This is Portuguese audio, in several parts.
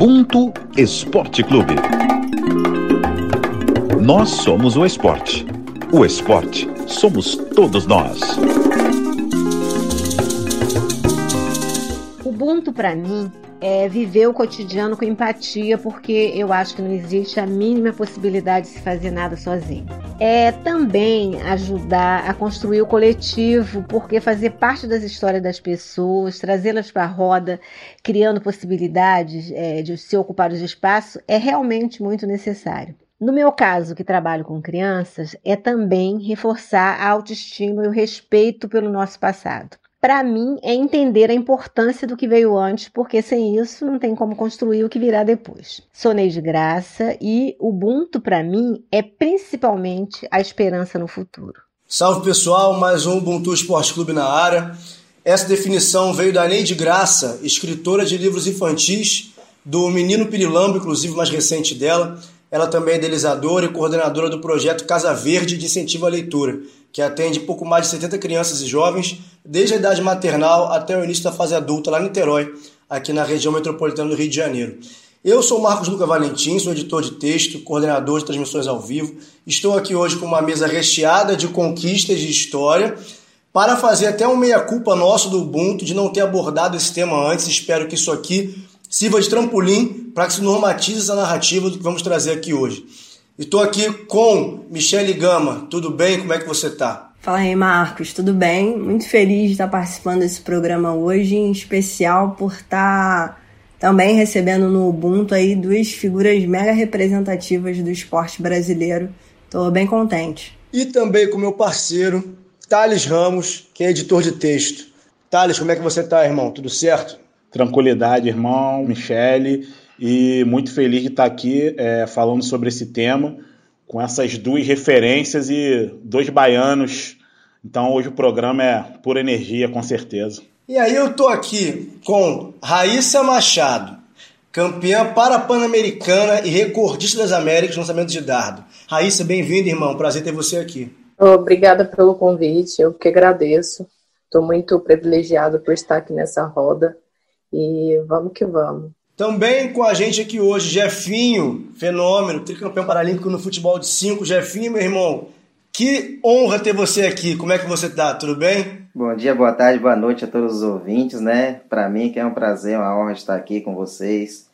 Ubuntu Esporte Clube. Nós somos o esporte. O esporte somos todos nós. Ubuntu para mim é viver o cotidiano com empatia, porque eu acho que não existe a mínima possibilidade de se fazer nada sozinho. É também ajudar a construir o coletivo, porque fazer parte das histórias das pessoas, trazê-las para a roda, criando possibilidades é, de se ocupar os espaços, é realmente muito necessário. No meu caso, que trabalho com crianças, é também reforçar a autoestima e o respeito pelo nosso passado para mim, é entender a importância do que veio antes, porque sem isso não tem como construir o que virá depois. Sonei de graça e Ubuntu, para mim, é principalmente a esperança no futuro. Salve pessoal, mais um Ubuntu Esporte Clube na área. Essa definição veio da Neide Graça, escritora de livros infantis, do Menino Pirilambo, inclusive mais recente dela. Ela também é idealizadora e coordenadora do projeto Casa Verde de Incentivo à Leitura, que atende pouco mais de 70 crianças e jovens desde a idade maternal até o início da fase adulta, lá em Niterói, aqui na região metropolitana do Rio de Janeiro. Eu sou Marcos Luca Valentim, sou editor de texto, coordenador de transmissões ao vivo. Estou aqui hoje com uma mesa recheada de conquistas de história para fazer até um meia-culpa nosso do Ubuntu de não ter abordado esse tema antes. Espero que isso aqui sirva de trampolim para que se normatize essa narrativa do que vamos trazer aqui hoje. Estou aqui com Michele Gama. Tudo bem? Como é que você está? Fala aí, Marcos, tudo bem? Muito feliz de estar participando desse programa hoje, em especial por estar também recebendo no Ubuntu aí duas figuras mega representativas do esporte brasileiro. Estou bem contente. E também com meu parceiro, Thales Ramos, que é editor de texto. Thales, como é que você está, irmão? Tudo certo? Tranquilidade, irmão, Michele, e muito feliz de estar aqui é, falando sobre esse tema com essas duas referências e dois baianos. Então hoje o programa é pura energia, com certeza. E aí eu tô aqui com Raíssa Machado, campeã para-pan-americana e recordista das Américas no lançamento de dardo. Raíssa, bem-vinda, irmão. Prazer ter você aqui. Obrigada pelo convite, eu que agradeço. Estou muito privilegiado por estar aqui nessa roda e vamos que vamos. Também com a gente aqui hoje, Jefinho, fenômeno, tricampeão paralímpico no futebol de 5. Jefinho, meu irmão, que honra ter você aqui. Como é que você tá? Tudo bem? Bom dia, boa tarde, boa noite a todos os ouvintes, né? Para mim que é um prazer, uma honra estar aqui com vocês,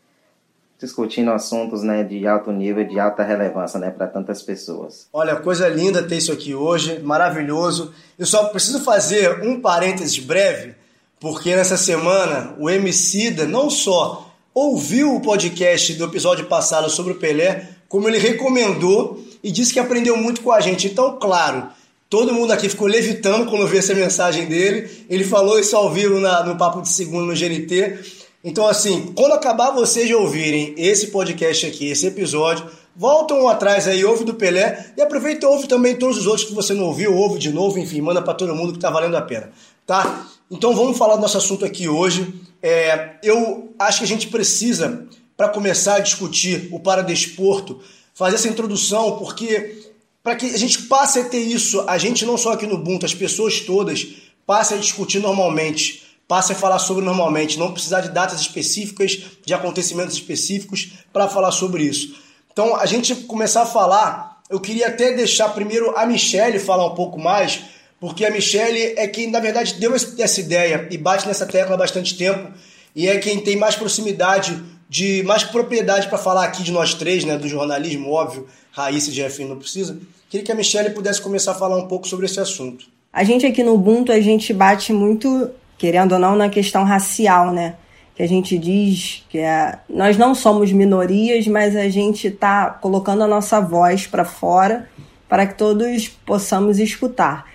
discutindo assuntos, né, de alto nível, de alta relevância, né, para tantas pessoas. Olha, coisa linda ter isso aqui hoje, maravilhoso. Eu só preciso fazer um parênteses breve, porque nessa semana o Emicida não só ouviu o podcast do episódio passado sobre o Pelé, como ele recomendou e disse que aprendeu muito com a gente. Então, claro, todo mundo aqui ficou levitando quando viu essa mensagem dele. Ele falou isso ao vivo na, no Papo de Segundo no GNT. Então, assim, quando acabar vocês de ouvirem esse podcast aqui, esse episódio, voltam atrás aí, ouve do Pelé e aproveita e ouve também todos os outros que você não ouviu, ouve de novo, enfim, manda para todo mundo que tá valendo a pena, tá? Então vamos falar do nosso assunto aqui hoje. É, eu acho que a gente precisa, para começar a discutir o paradesporto, fazer essa introdução, porque para que a gente passe a ter isso, a gente não só aqui no Ubuntu, as pessoas todas passem a discutir normalmente, passem a falar sobre normalmente, não precisar de datas específicas, de acontecimentos específicos para falar sobre isso. Então, a gente começar a falar, eu queria até deixar primeiro a Michelle falar um pouco mais, porque a Michelle é quem, na verdade, deu essa ideia e bate nessa tecla há bastante tempo e é quem tem mais proximidade, de mais propriedade para falar aqui de nós três, né, do jornalismo, óbvio, Raíssa e Jeffrey não precisa. Queria que a Michelle pudesse começar a falar um pouco sobre esse assunto. A gente aqui no Ubuntu, a gente bate muito, querendo ou não, na questão racial, né? Que a gente diz que é, nós não somos minorias, mas a gente está colocando a nossa voz para fora para que todos possamos escutar.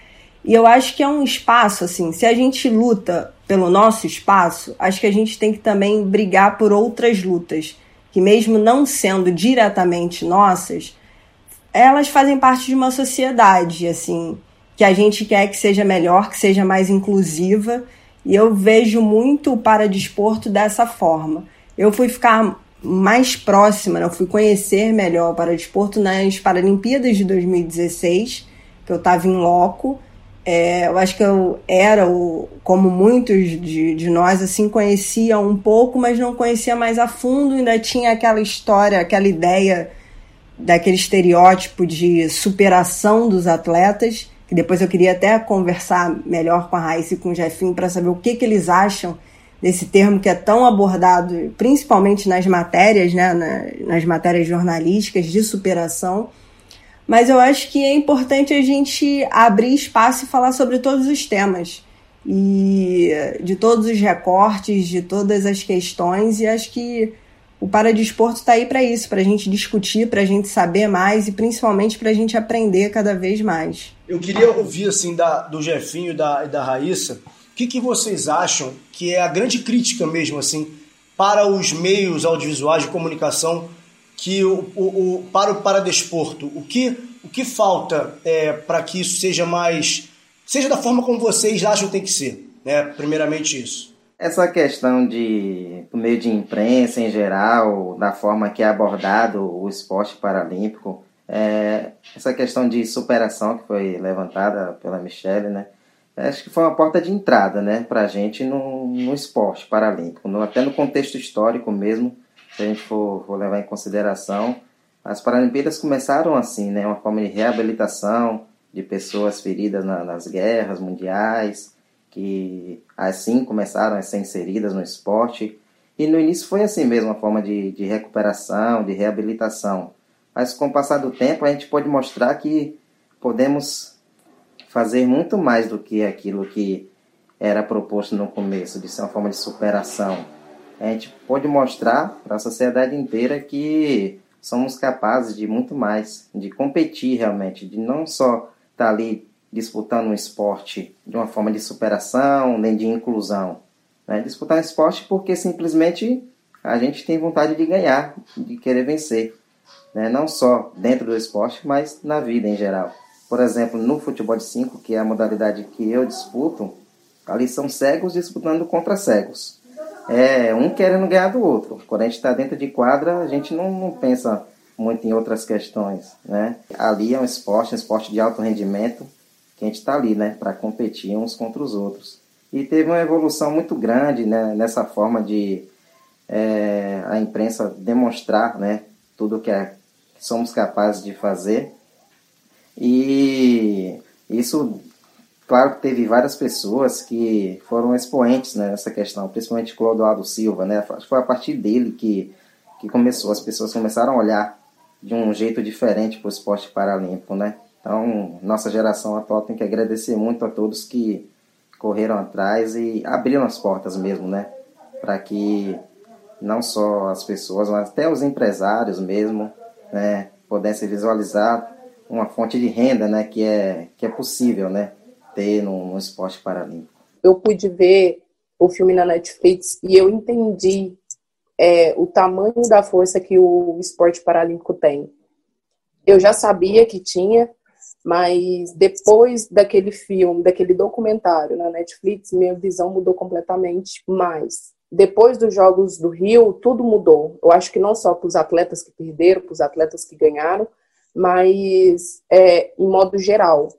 E eu acho que é um espaço, assim, se a gente luta pelo nosso espaço, acho que a gente tem que também brigar por outras lutas, que mesmo não sendo diretamente nossas, elas fazem parte de uma sociedade, assim, que a gente quer que seja melhor, que seja mais inclusiva, e eu vejo muito o paradesporto dessa forma. Eu fui ficar mais próxima, né? eu fui conhecer melhor o paradesporto nas Paralimpíadas de 2016, que eu estava em loco, É, eu acho que eu era, o, como muitos de, de nós, assim, conhecia um pouco, mas não conhecia mais a fundo, ainda tinha aquela história, aquela ideia daquele estereótipo de superação dos atletas, que depois eu queria até conversar melhor com a Raíssa e com o Jefinho para saber o que, que eles acham desse termo que é tão abordado, principalmente nas matérias, né, nas matérias jornalísticas de superação. Mas eu acho que é importante a gente abrir espaço e falar sobre todos os temas e de todos os recortes, de todas as questões, e acho que o Paradesporto está aí para isso, para a gente discutir, para a gente saber mais e principalmente para a gente aprender cada vez mais. Eu queria ouvir assim da, do Jefinho e da, da Raíssa, o que, que vocês acham que é a grande crítica mesmo assim para os meios audiovisuais de comunicação que o, o, o para o paradesporto, o que o que falta é, para que isso seja mais seja da forma como vocês acham que tem que ser, né? Primeiramente isso. Essa questão de, do meio de imprensa em geral, da forma que é abordado o esporte paralímpico, é, essa questão de superação que foi levantada pela Michelle, né? Acho que foi uma porta de entrada, né, para a gente no, no esporte paralímpico, no, até no contexto histórico mesmo, se a gente for, for levar em consideração, as Paralimpíadas começaram assim, né, uma forma de reabilitação de pessoas feridas na, nas guerras mundiais, que assim começaram a ser inseridas no esporte. E no início foi assim mesmo, uma forma de, de recuperação, de reabilitação. Mas com o passar do tempo, a gente pode mostrar que podemos fazer muito mais do que aquilo que era proposto no começo, de ser uma forma de superação. A gente pode mostrar para a sociedade inteira que somos capazes de muito mais, de competir realmente, de não só estar tá ali disputando um esporte de uma forma de superação, nem de inclusão. Né? Disputar um esporte porque simplesmente a gente tem vontade de ganhar, de querer vencer. Né? Não só dentro do esporte, mas na vida em geral. Por exemplo, no futebol de 5, que é a modalidade que eu disputo, ali são cegos disputando contra cegos. É um querendo ganhar do outro. Quando a gente está dentro de quadra, a gente não, não pensa muito em outras questões. Né? Ali é um esporte, um esporte de alto rendimento, que a gente está ali, né, para competir uns contra os outros. E teve uma evolução muito grande né, nessa forma de é, a imprensa demonstrar né, tudo que, é, que somos capazes de fazer. E isso, claro que teve várias pessoas que foram expoentes né, nessa questão, principalmente Clodoaldo Silva, né? Foi a partir dele que, que começou, as pessoas começaram a olhar de um jeito diferente para o esporte paralímpico, né? Então, nossa geração atual tem que agradecer muito a todos que correram atrás e abriram as portas mesmo, né? Para que não só as pessoas, mas até os empresários mesmo, né, pudessem visualizar uma fonte de renda, né, que é que é possível, né, ter no, no esporte paralímpico. Eu pude ver o filme na Netflix e eu entendi é, o tamanho da força que o esporte paralímpico tem. Eu já sabia que tinha, mas depois daquele filme, daquele documentário na Netflix, minha visão mudou completamente mais. Depois dos Jogos do Rio, tudo mudou. Eu acho que não só para os atletas que perderam, para os atletas que ganharam, mas é, em modo geral.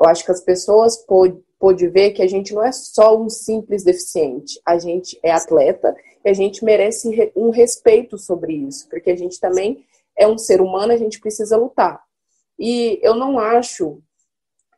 Eu acho que as pessoas pôde, pôde ver que a gente não é só um simples deficiente. A gente é atleta e a gente merece um respeito sobre isso, porque a gente também é um ser humano, a gente precisa lutar. E eu não acho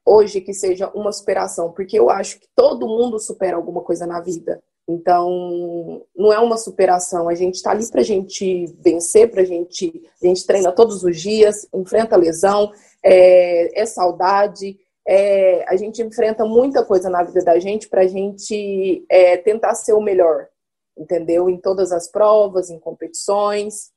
hoje que seja uma superação, porque eu acho que todo mundo supera alguma coisa na vida. Então, não é uma superação. A gente está ali para a gente vencer, para gente. A gente treina todos os dias, enfrenta lesão, é, é saudade. É, a gente enfrenta muita coisa na vida da gente para a gente é, tentar ser o melhor, entendeu? Em todas as provas, em competições,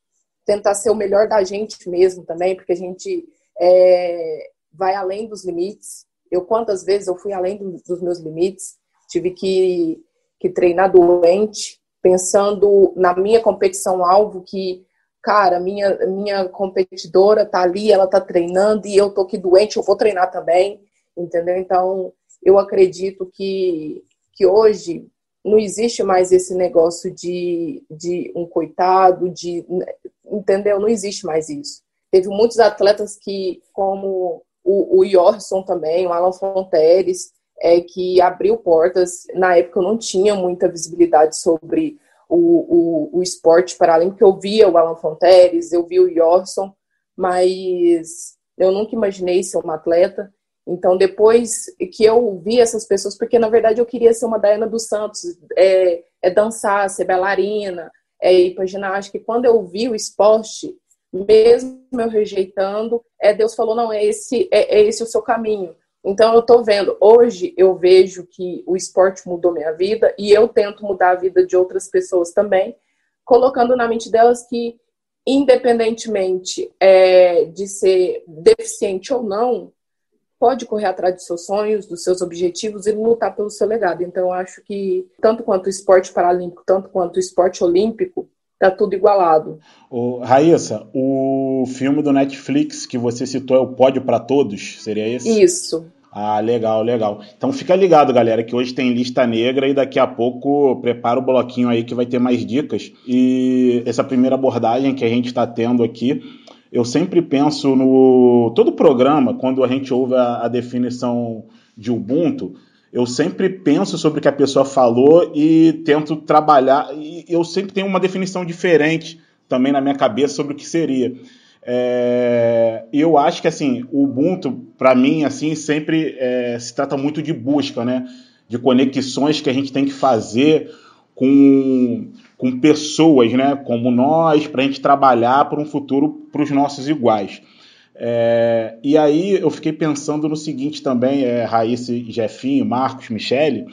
tentar ser o melhor da gente mesmo também, porque a gente é, vai além dos limites. Eu quantas vezes eu fui além do, dos meus limites, tive que, que treinar doente, pensando na minha competição alvo que cara, minha minha competidora tá ali, ela tá treinando e eu tô aqui doente, eu vou treinar também, entendeu? Então, eu acredito que que hoje não existe mais esse negócio de, de um coitado, de entendeu? Não existe mais isso. Teve muitos atletas que, como o, o Yorson também, o Alan Fonteres, é, que abriu portas. Na época eu não tinha muita visibilidade sobre o, o, o esporte paralímpico. Eu via o Alan Fonteres, eu via o Yorson, mas eu nunca imaginei ser uma atleta. Então, depois que eu vi essas pessoas, porque na verdade eu queria ser uma Daiana dos Santos, é, é dançar, ser bailarina, é ir para ginástica. E quando eu vi o esporte, mesmo eu rejeitando, é, Deus falou: não, é esse, é, é esse o seu caminho. Então, eu estou vendo, hoje eu vejo que o esporte mudou minha vida e eu tento mudar a vida de outras pessoas também, colocando na mente delas que, independentemente é, de ser deficiente ou não, pode correr atrás dos seus sonhos, dos seus objetivos e lutar pelo seu legado. Então, eu acho que, tanto quanto o esporte paralímpico, tanto quanto o esporte olímpico, tá tudo igualado. O, Raíssa, o filme do Netflix que você citou é o Pódio para Todos? Seria esse? Isso. Ah, legal, legal. Então fica ligado, galera, que hoje tem lista negra e daqui a pouco prepara o bloquinho aí que vai ter mais dicas. E essa primeira abordagem que a gente está tendo aqui, eu sempre penso no. Todo programa, quando a gente ouve a, a definição de Ubuntu, eu sempre penso sobre o que a pessoa falou e tento trabalhar. E eu sempre tenho uma definição diferente também na minha cabeça sobre o que seria. É, eu acho que assim, o Ubuntu, para mim, assim, sempre é, se trata muito de busca, né? De conexões que a gente tem que fazer com, com pessoas, né? Como nós, para a gente trabalhar para um futuro para os nossos iguais. É, e aí eu fiquei pensando no seguinte também, é, Raíssa, Jefinho, Marcos, Michele,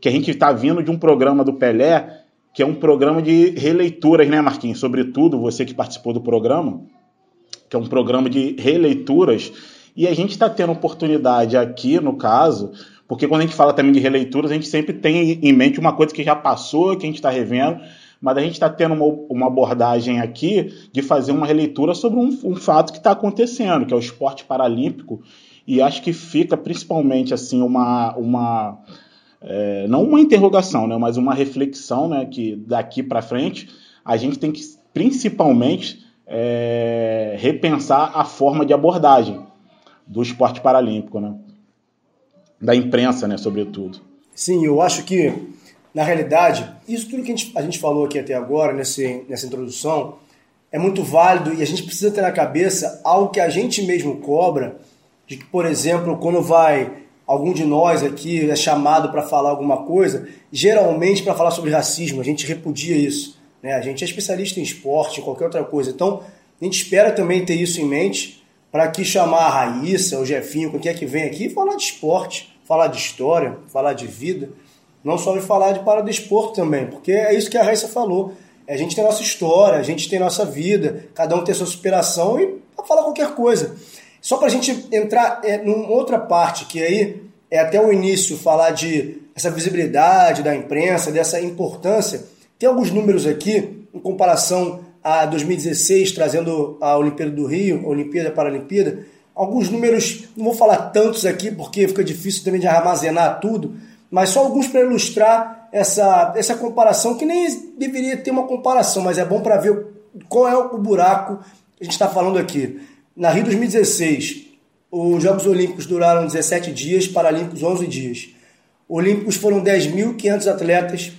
que a gente está vindo de um programa do Pelé, que é um programa de releituras, né, Marquinhos? Sobretudo você que participou do programa que é um programa de releituras, e a gente está tendo oportunidade aqui, no caso, porque quando a gente fala também de releituras, a gente sempre tem em mente uma coisa que já passou, que a gente está revendo, mas a gente está tendo uma, uma, abordagem aqui de fazer uma releitura sobre um, um fato que está acontecendo, que é o esporte paralímpico, e acho que fica principalmente assim uma, uma é, não uma interrogação, né, mas uma reflexão, né, que daqui para frente a gente tem que principalmente é, repensar a forma de abordagem do esporte paralímpico, né? da imprensa, né, sobretudo. Sim, eu acho que, na realidade, isso tudo que a gente, a gente falou aqui até agora, nesse, nessa introdução, é muito válido e a gente precisa ter na cabeça algo que a gente mesmo cobra, de que, por exemplo, quando vai algum de nós aqui é chamado para falar alguma coisa, geralmente para falar sobre racismo, a gente repudia isso. Né? A gente é especialista em esporte, em qualquer outra coisa. Então, a gente espera também ter isso em mente para que chamar a Raíssa, o Jefinho, quem quer que vem aqui, falar de esporte, falar de história, falar de vida. Não só de falar de paradesporto também, porque é isso que a Raíssa falou. A gente tem nossa história, a gente tem nossa vida, cada um tem sua superação e para falar qualquer coisa. Só para a gente entrar é, numa outra parte, que aí é até o início falar de essa visibilidade da imprensa, dessa importância tem alguns números aqui, em comparação a 2016, trazendo a Olimpíada do Rio, a Olimpíada para a Olimpíada. Alguns números, não vou falar tantos aqui porque fica difícil também de armazenar tudo, mas só alguns para ilustrar essa, essa comparação, que nem deveria ter uma comparação, mas é bom para ver qual é o buraco que a gente está falando aqui. Na Rio 2016, os Jogos Olímpicos duraram 17 dias, Paralímpicos 11 dias. Olímpicos foram 10.500 atletas,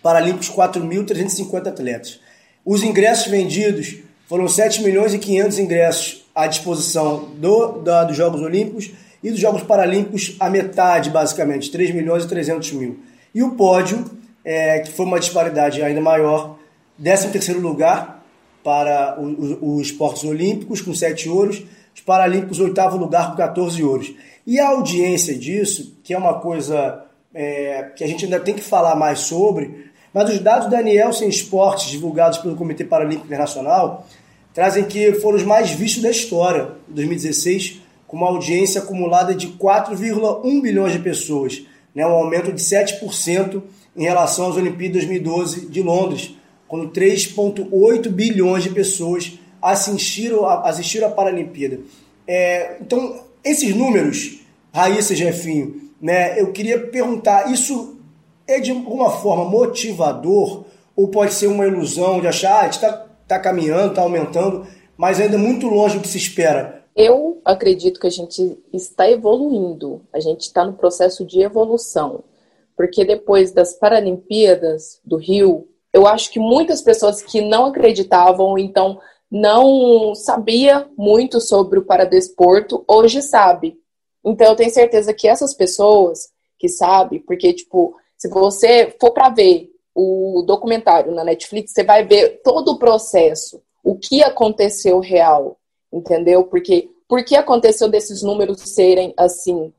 Paralímpicos 4.350 atletas. Os ingressos vendidos foram 7 milhões e 500 ingressos à disposição do, da, dos Jogos Olímpicos e dos Jogos Paralímpicos a metade, basicamente, 3 milhões e 300 mil. E o pódio, é, que foi uma disparidade ainda maior, 13º lugar para os esportes olímpicos, com 7 ouros, os Paralímpicos, oitavo lugar, com 14 ouros. E a audiência disso, que é uma coisa é, que a gente ainda tem que falar mais sobre, mas os dados da Nielsen Esportes, divulgados pelo Comitê Paralímpico Internacional, trazem que foram os mais vistos da história, em 2016, com uma audiência acumulada de 4,1 bilhões de pessoas, né, um aumento de 7% em relação às Olimpíadas 2012 de Londres, quando 3,8 bilhões de pessoas assistiram a, assistiram a Paralimpíada. É, então, esses números, Raíssa Jefinho, né, eu queria perguntar, isso é de alguma forma motivador ou pode ser uma ilusão de achar, ah, está tá caminhando, está aumentando, mas ainda muito longe do que se espera. Eu acredito que a gente está evoluindo, a gente está no processo de evolução, porque depois das Paralimpíadas do Rio, eu acho que muitas pessoas que não acreditavam, então não sabia muito sobre o paradesporto, hoje sabe. Então eu tenho certeza que essas pessoas que sabem, porque tipo, se você for para ver o documentário na Netflix, você vai ver todo o processo, o que aconteceu real, entendeu? Porque por que aconteceu desses números serem assim?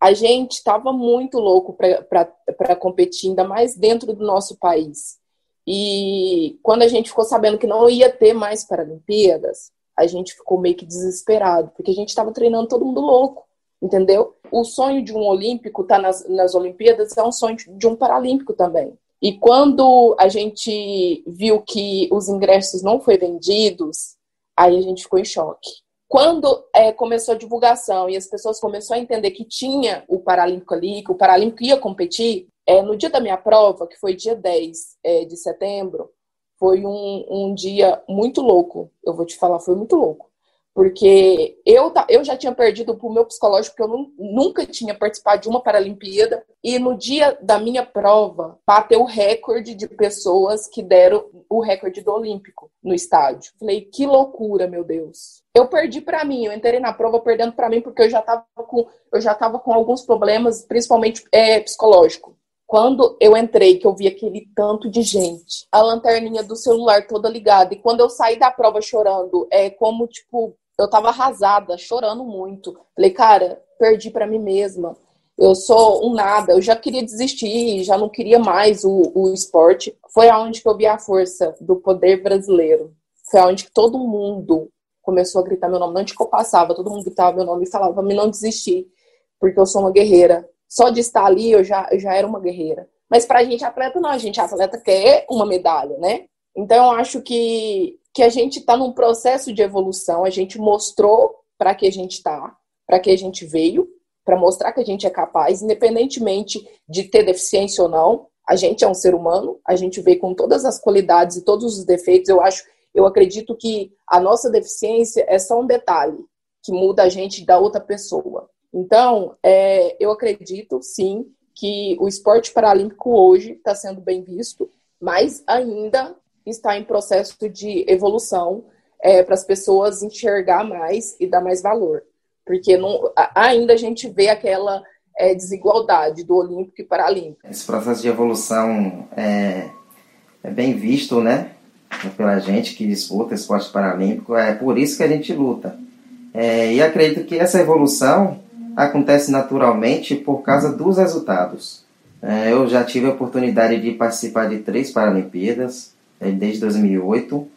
A gente estava muito louco para competir, ainda mais dentro do nosso país. E quando a gente ficou sabendo que não ia ter mais Paralimpíadas, a gente ficou meio que desesperado, porque a gente estava treinando todo mundo louco, entendeu? O sonho de um olímpico estar tá nas, nas Olimpíadas é um sonho de um paralímpico também. E quando a gente viu que os ingressos não foram vendidos, aí a gente ficou em choque. Quando é, começou a divulgação e as pessoas começaram a entender que tinha o Paralímpico ali, que o Paralímpico ia competir, é, no dia da minha prova, que foi dia 10 é, de setembro, foi um, um dia muito louco. Eu vou te falar, foi muito louco. Porque eu, eu já tinha perdido pro meu psicológico, porque eu nunca tinha participado de uma Paralimpíada. E no dia da minha prova, bateu o recorde de pessoas que deram o recorde do Olímpico no estádio. Falei, que loucura, meu Deus. Eu perdi para mim, eu entrei na prova perdendo para mim, porque eu já tava com, eu já tava com alguns problemas, principalmente é, psicológico. Quando eu entrei, que eu vi aquele tanto de gente, a lanterninha do celular toda ligada, e quando eu saí da prova chorando, é como, tipo, eu tava arrasada, chorando muito. Falei, cara, perdi para mim mesma. Eu sou um nada, eu já queria desistir, já não queria mais o, o esporte. Foi aonde que eu vi a força do poder brasileiro. Foi aonde que todo mundo começou a gritar meu nome. Onde que eu passava, todo mundo gritava meu nome e falava pra mim não desistir, porque eu sou uma guerreira só de estar ali eu já, eu já era uma guerreira. Mas para a gente atleta, não, a gente atleta quer uma medalha, né? Então eu acho que, que a gente está num processo de evolução, a gente mostrou para que a gente está, para que a gente veio, para mostrar que a gente é capaz, independentemente de ter deficiência ou não. A gente é um ser humano, a gente veio com todas as qualidades e todos os defeitos. Eu acho, eu acredito que a nossa deficiência é só um detalhe que muda a gente da outra pessoa. Então, é, eu acredito, sim, que o esporte paralímpico hoje está sendo bem visto, mas ainda está em processo de evolução é, para as pessoas enxergar mais e dar mais valor. Porque não, ainda a gente vê aquela é, desigualdade do Olímpico e Paralímpico. Esse processo de evolução é, é bem visto, né? Pela gente que disputa esporte paralímpico, é por isso que a gente luta. É, e acredito que essa evolução acontece naturalmente por causa dos resultados. É, eu já tive a oportunidade de participar de três Paralimpíadas desde 2008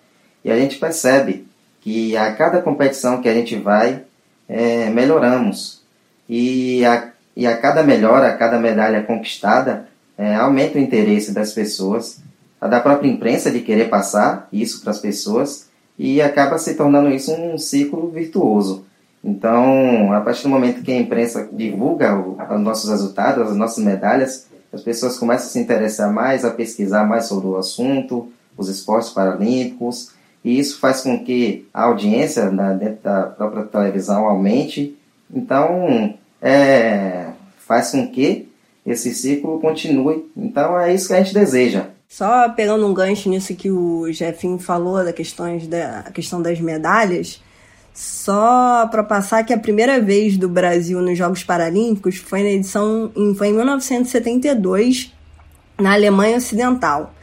e a gente percebe que a cada competição que a gente vai, é, melhoramos. E a, e a cada melhora, a cada medalha conquistada, é, aumenta o interesse das pessoas, a da própria imprensa de querer passar isso para as pessoas e acaba se tornando isso um ciclo virtuoso. Então, a partir do momento que a imprensa divulga os nossos resultados, as nossas medalhas, as pessoas começam a se interessar mais, a pesquisar mais sobre o assunto, os esportes paralímpicos, e isso faz com que a audiência né, dentro da própria televisão aumente. Então, é, faz com que esse ciclo continue. Então, é isso que a gente deseja. Só pegando um gancho nisso que o Jefinho falou, da, questões da questão das medalhas, só para passar que a primeira vez do Brasil nos Jogos Paralímpicos foi na edição foi em 1972 na Alemanha Ocidental.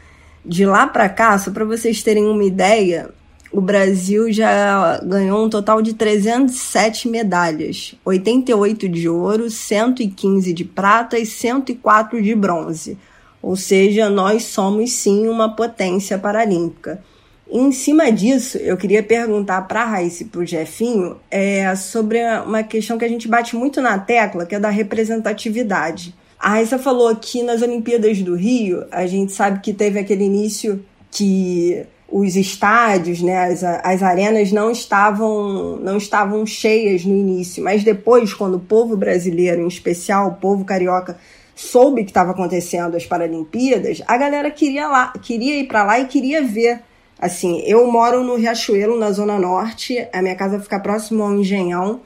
De lá para cá, só para vocês terem uma ideia, o Brasil já ganhou um total de 307 medalhas, 88 de ouro, 115 de prata e 104 de bronze. Ou seja, nós somos sim uma potência paralímpica. Em cima disso, eu queria perguntar para a Raíssa e para o Jefinho é, sobre uma questão que a gente bate muito na tecla, que é da representatividade. A Raíssa falou que nas Olimpíadas do Rio, a gente sabe que teve aquele início que os estádios, né, as, as arenas não estavam, não estavam cheias no início, mas depois, quando o povo brasileiro, em especial o povo carioca, soube que estava acontecendo as Paralimpíadas, a galera queria lá, queria ir para lá e queria ver Assim, eu moro no Riachuelo, na Zona Norte, a minha casa fica próximo ao Engenhão.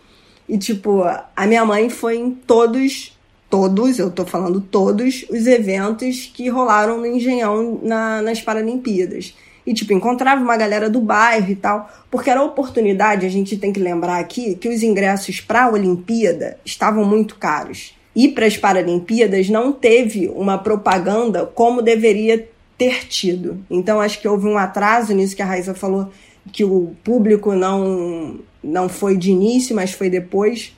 E, tipo, a minha mãe foi em todos, todos, eu tô falando todos, os eventos que rolaram no Engenhão na, nas Paralimpíadas. E, tipo, encontrava uma galera do bairro e tal. Porque era oportunidade, a gente tem que lembrar aqui, que os ingressos para a Olimpíada estavam muito caros. E para as Paralimpíadas não teve uma propaganda como deveria ter tido. Então acho que houve um atraso nisso que a Raíssa falou, que o público não, não foi de início, mas foi depois.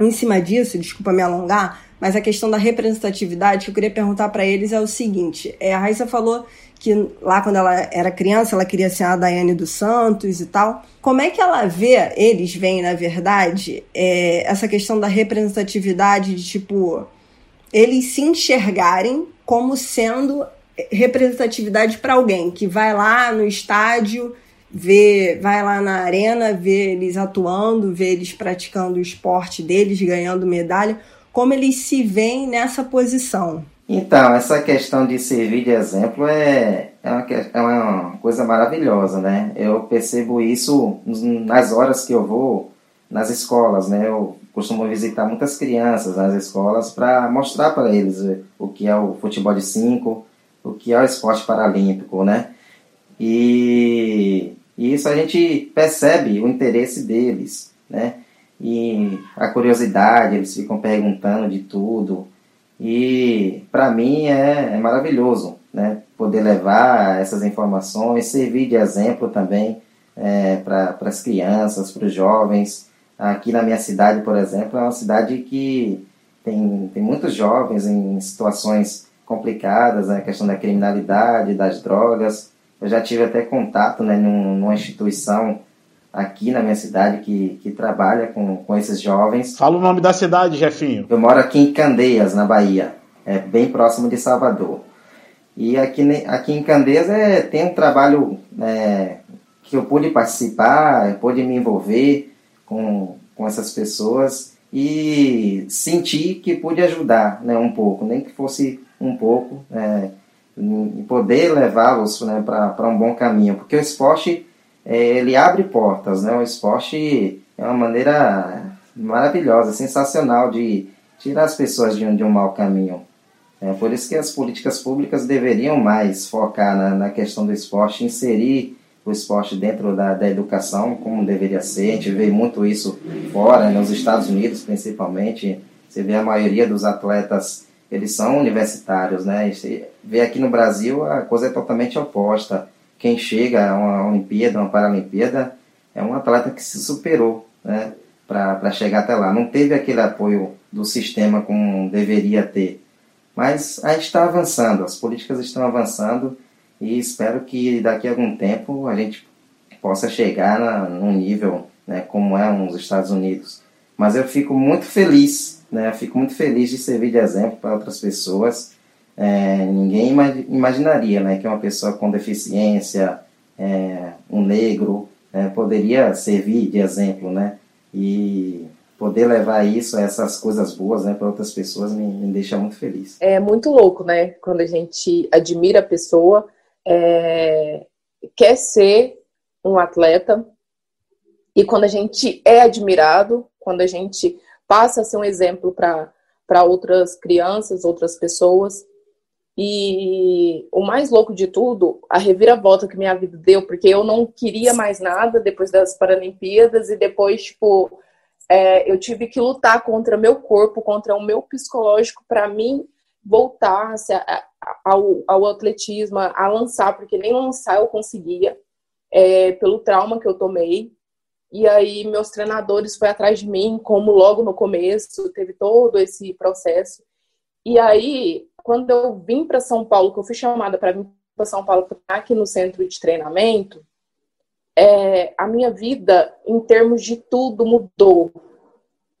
Em cima disso, desculpa me alongar, mas a questão da representatividade que eu queria perguntar para eles é o seguinte: é, a Raíssa falou que lá quando ela era criança ela queria ser a Daiane dos Santos e tal. Como é que ela vê, eles veem na verdade, é, essa questão da representatividade de tipo eles se enxergarem como sendo representatividade para alguém que vai lá no estádio, vê, vai lá na arena, vê eles atuando, vê eles praticando o esporte deles, ganhando medalha, como eles se veem nessa posição. Então, essa questão de servir de exemplo é, é, uma, é uma coisa maravilhosa, né? Eu percebo isso nas horas que eu vou nas escolas, né? Eu costumo visitar muitas crianças nas escolas para mostrar para eles o que é o futebol de cinco, o que é o esporte paralímpico, né? E, e isso a gente percebe o interesse deles, né? E a curiosidade, eles ficam perguntando de tudo. E para mim é, é, maravilhoso, né? Poder levar essas informações, servir de exemplo também é, para as crianças, para os jovens. Aqui na minha cidade, por exemplo, é uma cidade que tem, tem muitos jovens em situações complicadas, né? a questão da criminalidade, das drogas. Eu já tive até contato né, numa instituição aqui na minha cidade que, que trabalha com, com esses jovens. Fala o nome da cidade, Jefinho. Eu moro aqui em Candeias, na Bahia, é bem próximo de Salvador. E aqui, aqui em Candeias é, tem um trabalho é, que eu pude participar, pude me envolver com, com essas pessoas e senti que pude ajudar né, um pouco, nem que fosse um pouco é, e poder levá-los né, para um bom caminho, porque o esporte ele abre portas, né? O esporte é uma maneira maravilhosa, sensacional de tirar as pessoas de um, de um mau caminho. É por isso que as políticas públicas deveriam mais focar na, na questão do esporte, inserir o esporte dentro da, da educação, como deveria ser. A gente vê muito isso fora, nos Estados Unidos principalmente. Você vê a maioria dos atletas eles são universitários, né? E vê aqui no Brasil a coisa é totalmente oposta. Quem chega a uma Olimpíada, uma Paralimpíada, é um atleta que se superou, né? Para chegar até lá. Não teve aquele apoio do sistema como deveria ter. Mas a gente está avançando, as políticas estão avançando e espero que daqui a algum tempo a gente possa chegar na, num nível né, como é nos Estados Unidos. Mas eu fico muito feliz né? Fico muito feliz de servir de exemplo para outras pessoas. É, ninguém imaginaria né, que uma pessoa com deficiência, é, um negro, é, poderia servir de exemplo, né? E poder levar isso, essas coisas boas, né, para outras pessoas me, me, deixa muito feliz. É muito louco, né? Quando a gente admira a pessoa, é, quer ser um atleta e quando a gente é admirado, quando a gente passa a ser um exemplo para outras crianças, outras pessoas. E o mais louco de tudo, a reviravolta que minha vida deu, porque eu não queria mais nada depois das Paralimpíadas e depois, tipo, é, eu tive que lutar contra meu corpo, contra o meu psicológico para mim voltar ao, ao atletismo, a lançar, porque nem lançar eu conseguia, é, pelo trauma que eu tomei. E aí meus treinadores foi atrás de mim, como logo no começo, teve todo esse processo. E aí, quando eu vim para São Paulo, que eu fui chamada para vir para São Paulo para aqui no centro de treinamento, é, a minha vida, em termos de tudo, mudou.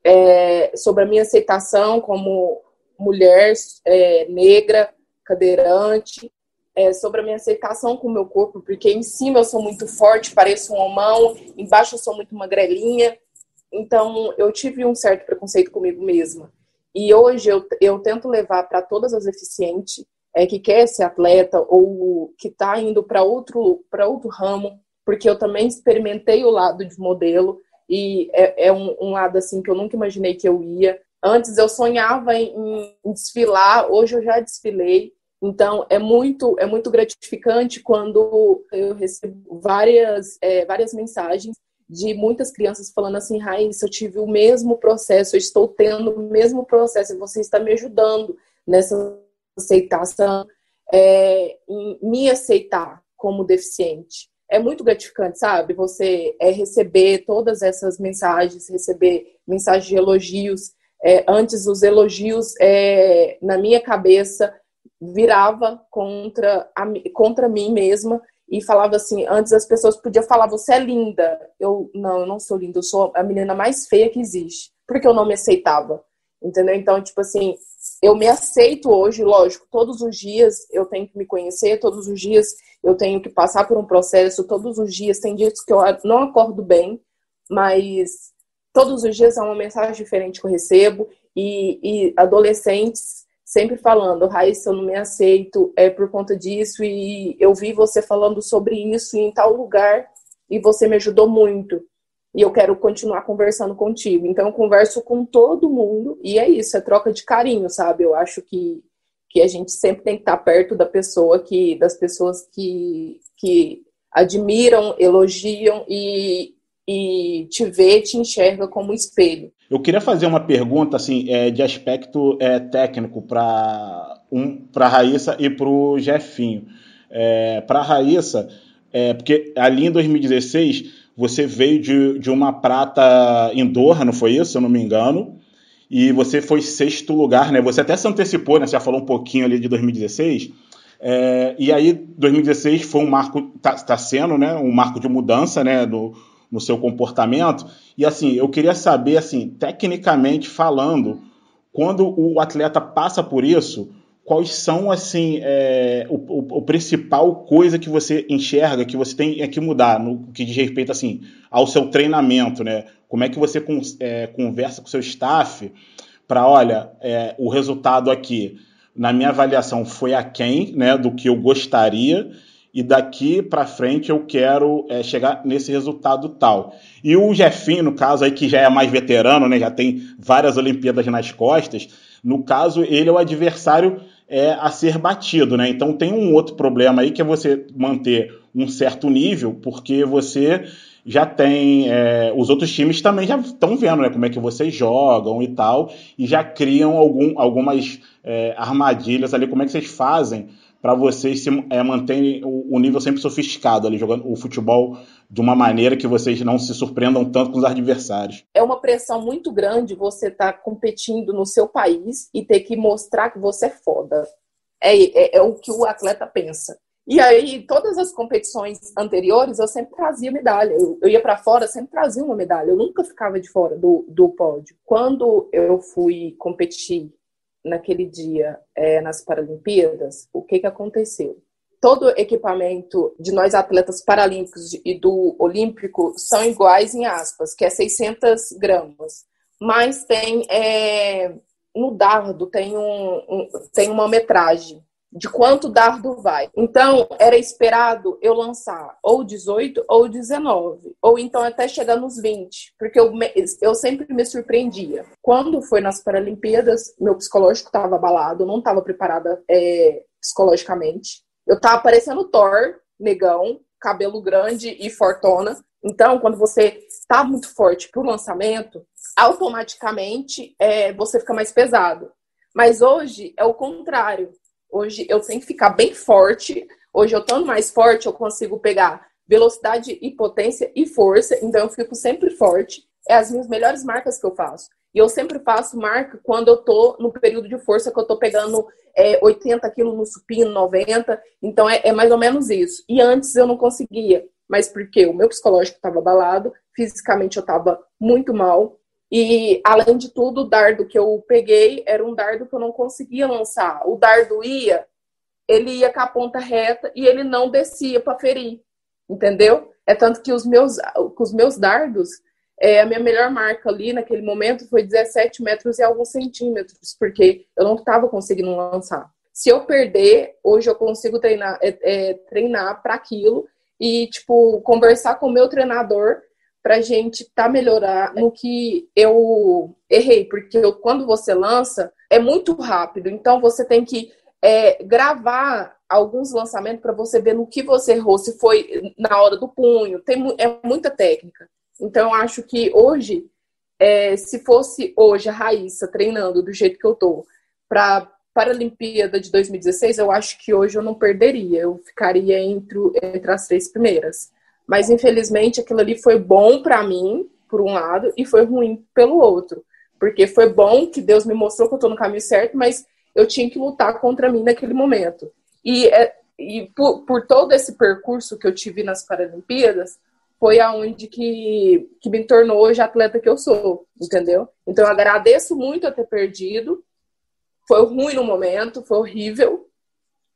É, sobre a minha aceitação como mulher é, negra, cadeirante, é, sobre a minha aceitação com o meu corpo, porque em cima eu sou muito forte, pareço um homão, embaixo eu sou muito magrelinha. Então eu tive um certo preconceito comigo mesma. E hoje eu, eu tento levar para todas as deficientes é, que quer ser atleta ou que está indo para outro, outro ramo, porque eu também experimentei o lado de modelo e é, é um, um, lado assim que eu nunca imaginei que eu ia. Antes eu sonhava em, em desfilar, hoje eu já desfilei. Então é muito é muito gratificante quando eu recebo várias é, várias mensagens de muitas crianças falando assim, Raíssa, eu tive o mesmo processo, eu estou tendo o mesmo processo, e você está me ajudando nessa aceitação, é, me aceitar como deficiente. É muito gratificante, sabe? Você é, receber todas essas mensagens, receber mensagens de elogios. É, antes, os elogios, é, na minha cabeça, virava contra, a, contra mim mesma e falava assim, antes as pessoas podiam falar, você é linda. Eu, não, eu não sou linda, eu sou a menina mais feia que existe. Porque eu não me aceitava. Entendeu? Então, tipo assim, eu me aceito hoje, lógico, todos os dias eu tenho que me conhecer, todos os dias eu tenho que passar por um processo, todos os dias, tem dias que eu não acordo bem, mas todos os dias é uma mensagem diferente que eu recebo, e, e adolescentes sempre falando, Raíssa, eu não me aceito é por conta disso e eu vi você falando sobre isso em tal lugar e você me ajudou muito. E eu quero continuar conversando contigo. Então eu converso com todo mundo e é isso, é troca de carinho, sabe? Eu acho que, que a gente sempre tem que estar perto da pessoa que das pessoas que, que admiram, elogiam e, e te vê, te enxerga como espelho. Eu queria fazer uma pergunta assim, é, de aspecto é, técnico para um, a Raíssa e para o Jefinho. É, para a Raíssa, é, porque ali em 2016 você veio de, de uma prata em Doha, não foi isso? Se eu não me engano. E você foi sexto lugar, né? Você até se antecipou, né? Você já falou um pouquinho ali de 2016. É, e aí, 2016 foi um marco, está tá sendo, né? Um marco de mudança, né? Do, no seu comportamento. E assim, eu queria saber, assim, tecnicamente falando, quando o atleta passa por isso, quais são assim é, o, o, o, principal coisa que você enxerga que você tem que mudar no que diz respeito assim ao seu treinamento, né? Como é que você con é, conversa com seu staff para, olha, é, o resultado aqui na minha avaliação foi aquém, né, do que eu gostaria e daqui para frente eu quero é, chegar nesse resultado tal. E o Jefinho, no caso aí, que já é mais veterano, né, já tem várias Olimpíadas nas costas, no caso, ele é o adversário é, a ser batido, né? Então tem um outro problema aí que é você manter um certo nível, porque você já tem. É, os outros times também já estão vendo né, como é que vocês jogam e tal, e já criam algum, algumas é, armadilhas ali, como é que vocês fazem para vocês se, é, manterem o, o, nível sempre sofisticado ali, jogando o futebol de uma maneira que vocês não se surpreendam tanto com os adversários. É uma pressão muito grande você estar tá competindo no seu país e ter que mostrar que você é foda. É, é, é o que o atleta pensa. E aí, todas as competições anteriores, eu sempre trazia medalha. Eu, eu ia para fora, sempre trazia uma medalha. Eu nunca ficava de fora do, do pódio. Quando eu fui competir naquele dia é, nas Paralimpíadas, o que, que aconteceu? Todo equipamento de nós atletas paralímpicos e do olímpico são iguais em aspas, que é 600 gramas. Mas tem é, no dardo tem, um, um, tem uma metragem de quanto dardo vai. Então, era esperado eu lançar ou 18 ou 19, ou então até chegar nos 20, porque eu, eu sempre me surpreendia. Quando foi nas Paralimpíadas, meu psicológico estava abalado, não estava preparada é, psicologicamente. Eu estava parecendo Thor, negão, cabelo grande e fortona. Então, quando você está muito forte para o lançamento, automaticamente é, você fica mais pesado. Mas hoje é o contrário. Hoje eu tenho que ficar bem forte. Hoje eu estando mais forte, eu consigo pegar velocidade e potência e força. Então eu fico sempre forte. É as minhas melhores marcas que eu faço. E eu sempre faço marca quando eu tô no período de força que eu tô pegando é, 80 quilos no supino, 90. Então é, é mais ou menos isso. E antes eu não conseguia. Mas porque o meu psicológico estava abalado, fisicamente eu estava muito mal. E, além de tudo, o dardo que eu peguei era um dardo que eu não conseguia lançar. O dardo ia, ele ia com a ponta reta e ele não descia para ferir, entendeu? É tanto que os meus, os meus dardos, é, a minha melhor marca ali naquele momento foi 17 metros e alguns centímetros, porque eu não estava conseguindo lançar. se eu perder, hoje eu consigo treinar, é, é, treinar para aquilo e, tipo, conversar com o meu treinador pra gente tá melhorar no que eu errei, porque eu, quando você lança, é muito rápido, então você tem que é, gravar alguns lançamentos para você ver no que você errou, se foi na hora do punho, tem é muita técnica. Então eu acho que hoje, é, se fosse hoje a Raíssa treinando do jeito que eu tô para Paralimpíada de 2016, eu acho que hoje eu não perderia, eu ficaria entre, entre as três primeiras. Mas infelizmente aquilo ali foi bom para mim, por um lado, e foi ruim pelo outro. Porque foi bom que Deus me mostrou que eu tô no caminho certo, mas eu tinha que lutar contra mim naquele momento. E, é, e por, por todo esse percurso que eu tive nas Paralimpíadas, foi aonde que, que me tornou hoje a atleta que eu sou, entendeu? Então eu agradeço muito a ter perdido, foi ruim no momento, foi horrível,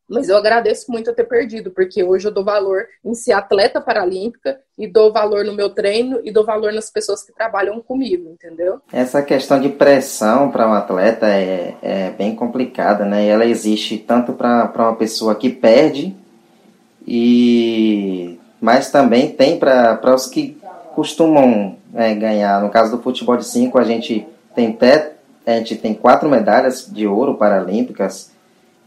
mas eu agradeço muito a ter perdido, porque hoje eu dou valor em ser atleta paralímpica e dou valor no meu treino e dou valor nas pessoas que trabalham comigo, entendeu? Essa questão de pressão para um atleta é, é bem complicada, né? Ela existe tanto para uma pessoa que perde e mas também tem para os que costumam é, ganhar. No caso do futebol de 5, a gente tem até a gente tem quatro medalhas de ouro paralímpicas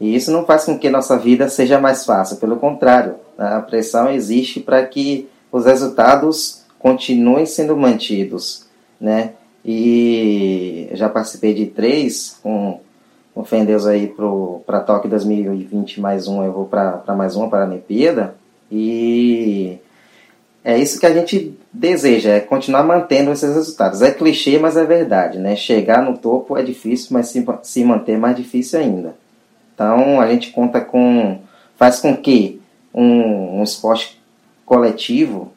e isso não faz com que nossa vida seja mais fácil, pelo contrário, a pressão existe para que os resultados continuem sendo mantidos, né? E já participei de três, com, com fé em Deus aí para Tóquio 2020 mais um, eu vou para mais uma Paralimpíada, e é isso que a gente deseja, é continuar mantendo esses resultados. É clichê, mas é verdade, né? Chegar no topo é difícil, mas se, se manter mais difícil ainda. Então a gente conta com. faz com que um, um esporte coletivo,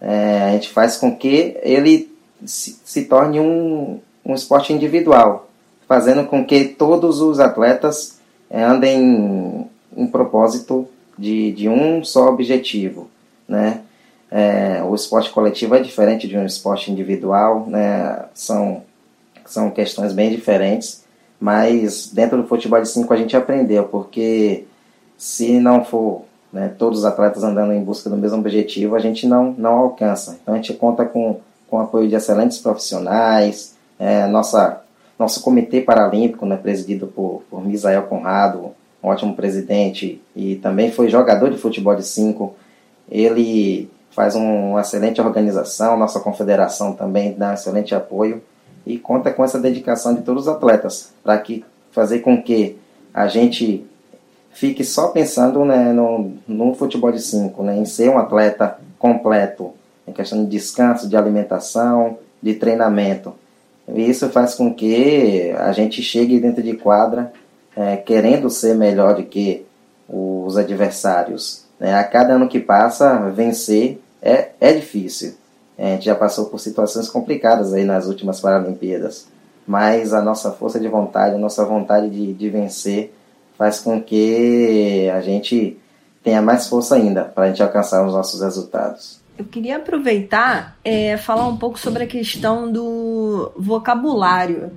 é, a gente faz com que ele se, se torne um, um esporte individual, fazendo com que todos os atletas é, andem em, em propósito de, de um só objetivo, né? É, o esporte coletivo é diferente de um esporte individual, né? São, são questões bem diferentes, mas dentro do futebol de 5 a gente aprendeu, porque se não for né, todos os atletas andando em busca do mesmo objetivo, a gente não, não alcança. Então a gente conta com, com o apoio de excelentes profissionais, é, nossa, nosso comitê paralímpico, né, presidido por, por Misael Conrado, um ótimo presidente, e também foi jogador de futebol de 5. Ele faz um, uma excelente organização, nossa confederação também dá um excelente apoio e conta com essa dedicação de todos os atletas para que fazer com que a gente fique só pensando né, no, no futebol de 5, né, em ser um atleta completo, em questão de descanso, de alimentação, de treinamento. E isso faz com que a gente chegue dentro de quadra é, querendo ser melhor do que os adversários. Né? A cada ano que passa, vencer é, é difícil. A gente já passou por situações complicadas aí nas últimas Paralimpíadas, mas a nossa força de vontade, a nossa vontade de, de vencer faz com que a gente tenha mais força ainda para a gente alcançar os nossos resultados. Eu queria aproveitar é, falar um pouco sobre a questão do vocabulário.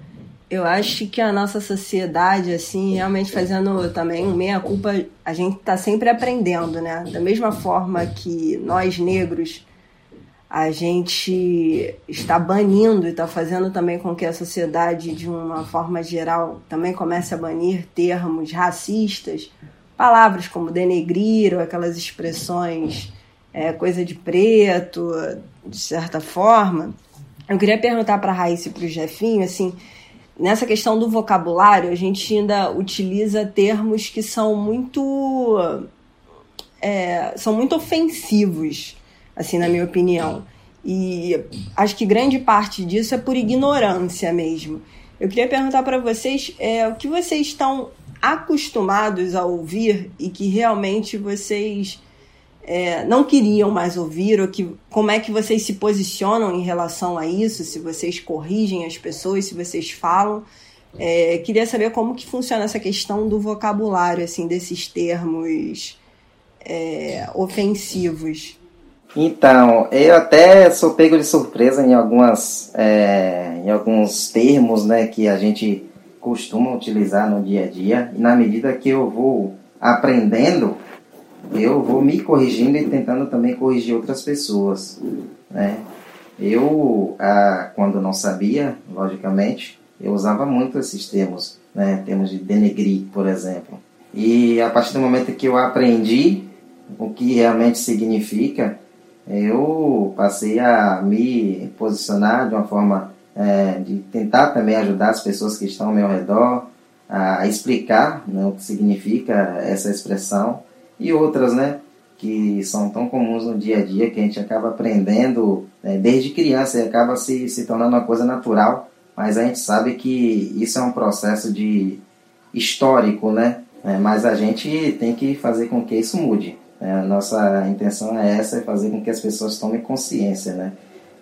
Eu acho que a nossa sociedade, assim, realmente fazendo também meia culpa, a gente está sempre aprendendo, né? Da mesma forma que nós negros a gente está banindo e está fazendo também com que a sociedade, de uma forma geral, também comece a banir termos racistas, palavras como denegrir, ou aquelas expressões é, coisa de preto, de certa forma. Eu queria perguntar para a Raíssa e para o Jefinho, assim, nessa questão do vocabulário, a gente ainda utiliza termos que são muito. É, são muito ofensivos assim, na minha opinião. E acho que grande parte disso é por ignorância mesmo. Eu queria perguntar para vocês é, o que vocês estão acostumados a ouvir e que realmente vocês é, não queriam mais ouvir, ou que, como é que vocês se posicionam em relação a isso, se vocês corrigem as pessoas, se vocês falam. É, queria saber como que funciona essa questão do vocabulário, assim, desses termos é, ofensivos. Então, eu até sou pego de surpresa em algumas é, em alguns termos, né, que a gente costumam utilizar no dia a dia, e na medida que eu vou aprendendo, eu vou me corrigindo e tentando também corrigir outras pessoas. Né? Eu, ah, quando não sabia, logicamente, eu usava muito esses termos, né? termos de denegrir, por exemplo. E a partir do momento que eu aprendi o que realmente significa, eu passei a me posicionar de uma forma é, de tentar também ajudar as pessoas que estão ao meu redor a explicar né, o que significa essa expressão e outras, né, que são tão comuns no dia a dia que a gente acaba aprendendo né, desde criança e acaba se, se tornando uma coisa natural, mas a gente sabe que isso é um processo de histórico, né? É, mas a gente tem que fazer com que isso mude. Né? A nossa intenção é essa, é fazer com que as pessoas tomem consciência, né?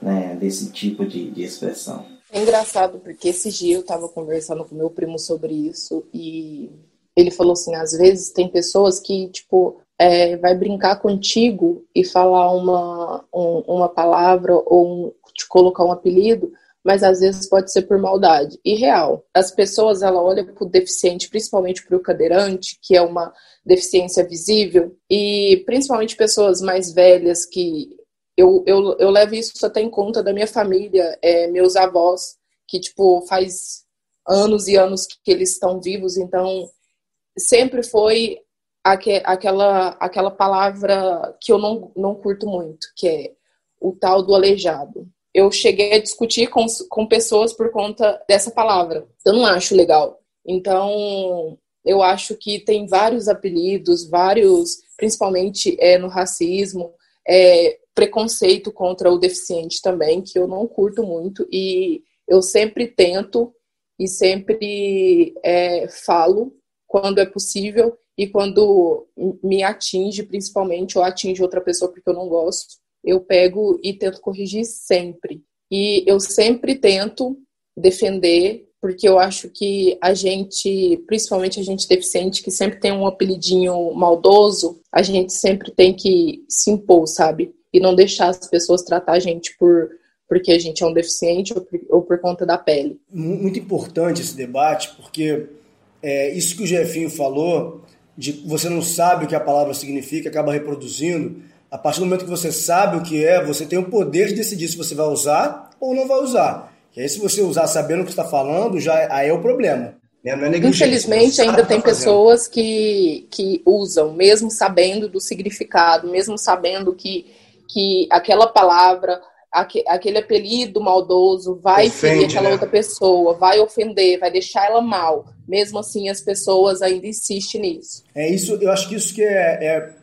né, desse tipo de, de expressão. É engraçado porque esse dia eu estava conversando com meu primo sobre isso e ele falou assim, às vezes tem pessoas que tipo é, vai brincar contigo e falar uma, um, uma palavra ou um, te colocar um apelido, mas às vezes pode ser por maldade. E real, as pessoas ela olha para o deficiente, principalmente para o cadeirante, que é uma deficiência visível, e principalmente pessoas mais velhas que eu, eu, eu levo isso até em conta da minha família, é, meus avós, que, tipo, faz anos e anos que eles estão vivos, então sempre foi aque, aquela, aquela palavra que eu não, não curto muito, que é o tal do aleijado. Eu cheguei a discutir com, com pessoas por conta dessa palavra. Eu não acho legal. Então, eu acho que tem vários apelidos, vários, principalmente é, no racismo, é, preconceito contra o deficiente também, que eu não curto muito, e eu sempre tento e sempre é, falo quando é possível e quando me atinge, principalmente, ou atinge outra pessoa porque eu não gosto, eu pego e tento corrigir sempre. E eu sempre tento defender, porque eu acho que a gente, principalmente a gente deficiente, que sempre tem um apelidinho maldoso, a gente sempre tem que se impor, sabe? e não deixar as pessoas tratar a gente por porque a gente é um deficiente ou por, ou por conta da pele. Muito importante esse debate, porque é, isso que o Jefinho falou, de você não sabe o que a palavra significa, acaba reproduzindo. A partir do momento que você sabe o que é, você tem o poder de decidir se você vai usar ou não vai usar. E aí, se você usar sabendo o que está falando, já aí é o problema. Né? É Infelizmente, ainda tem pessoas que, que usam, mesmo sabendo do significado, mesmo sabendo que que aquela palavra, aquele apelido maldoso vai Ofende, ferir aquela né? outra pessoa, vai ofender, vai deixar ela mal. Mesmo assim, as pessoas ainda insistem nisso. É isso, eu acho que isso que é, é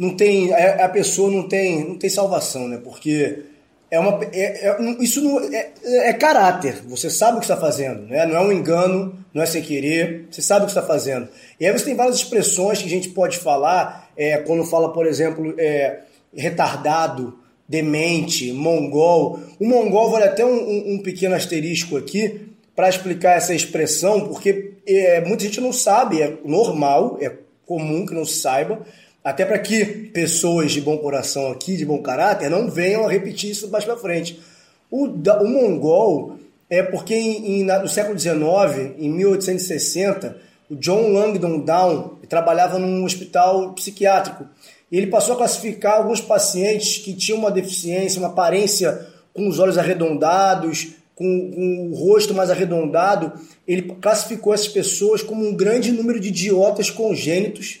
não tem é, a pessoa não tem não tem salvação, né? Porque é uma é, é, isso não, é, é, caráter. Você sabe o que está fazendo, né? Não é um engano, não é sem querer. Você sabe o que está fazendo. E aí você tem várias expressões que a gente pode falar é, quando fala, por exemplo, é, retardado, demente, mongol. O mongol vale até um, um, um pequeno asterisco aqui para explicar essa expressão, porque é, muita gente não sabe, é normal, é comum que não se saiba, até para que pessoas de bom coração aqui, de bom caráter, não venham a repetir isso mais para frente. O, o mongol é porque em, em, no século XIX, em 1860, o John Langdon Down trabalhava num hospital psiquiátrico e ele passou a classificar alguns pacientes que tinham uma deficiência, uma aparência com os olhos arredondados, com, com, o rosto mais arredondado. Ele classificou essas pessoas como um grande número de idiotas congênitos,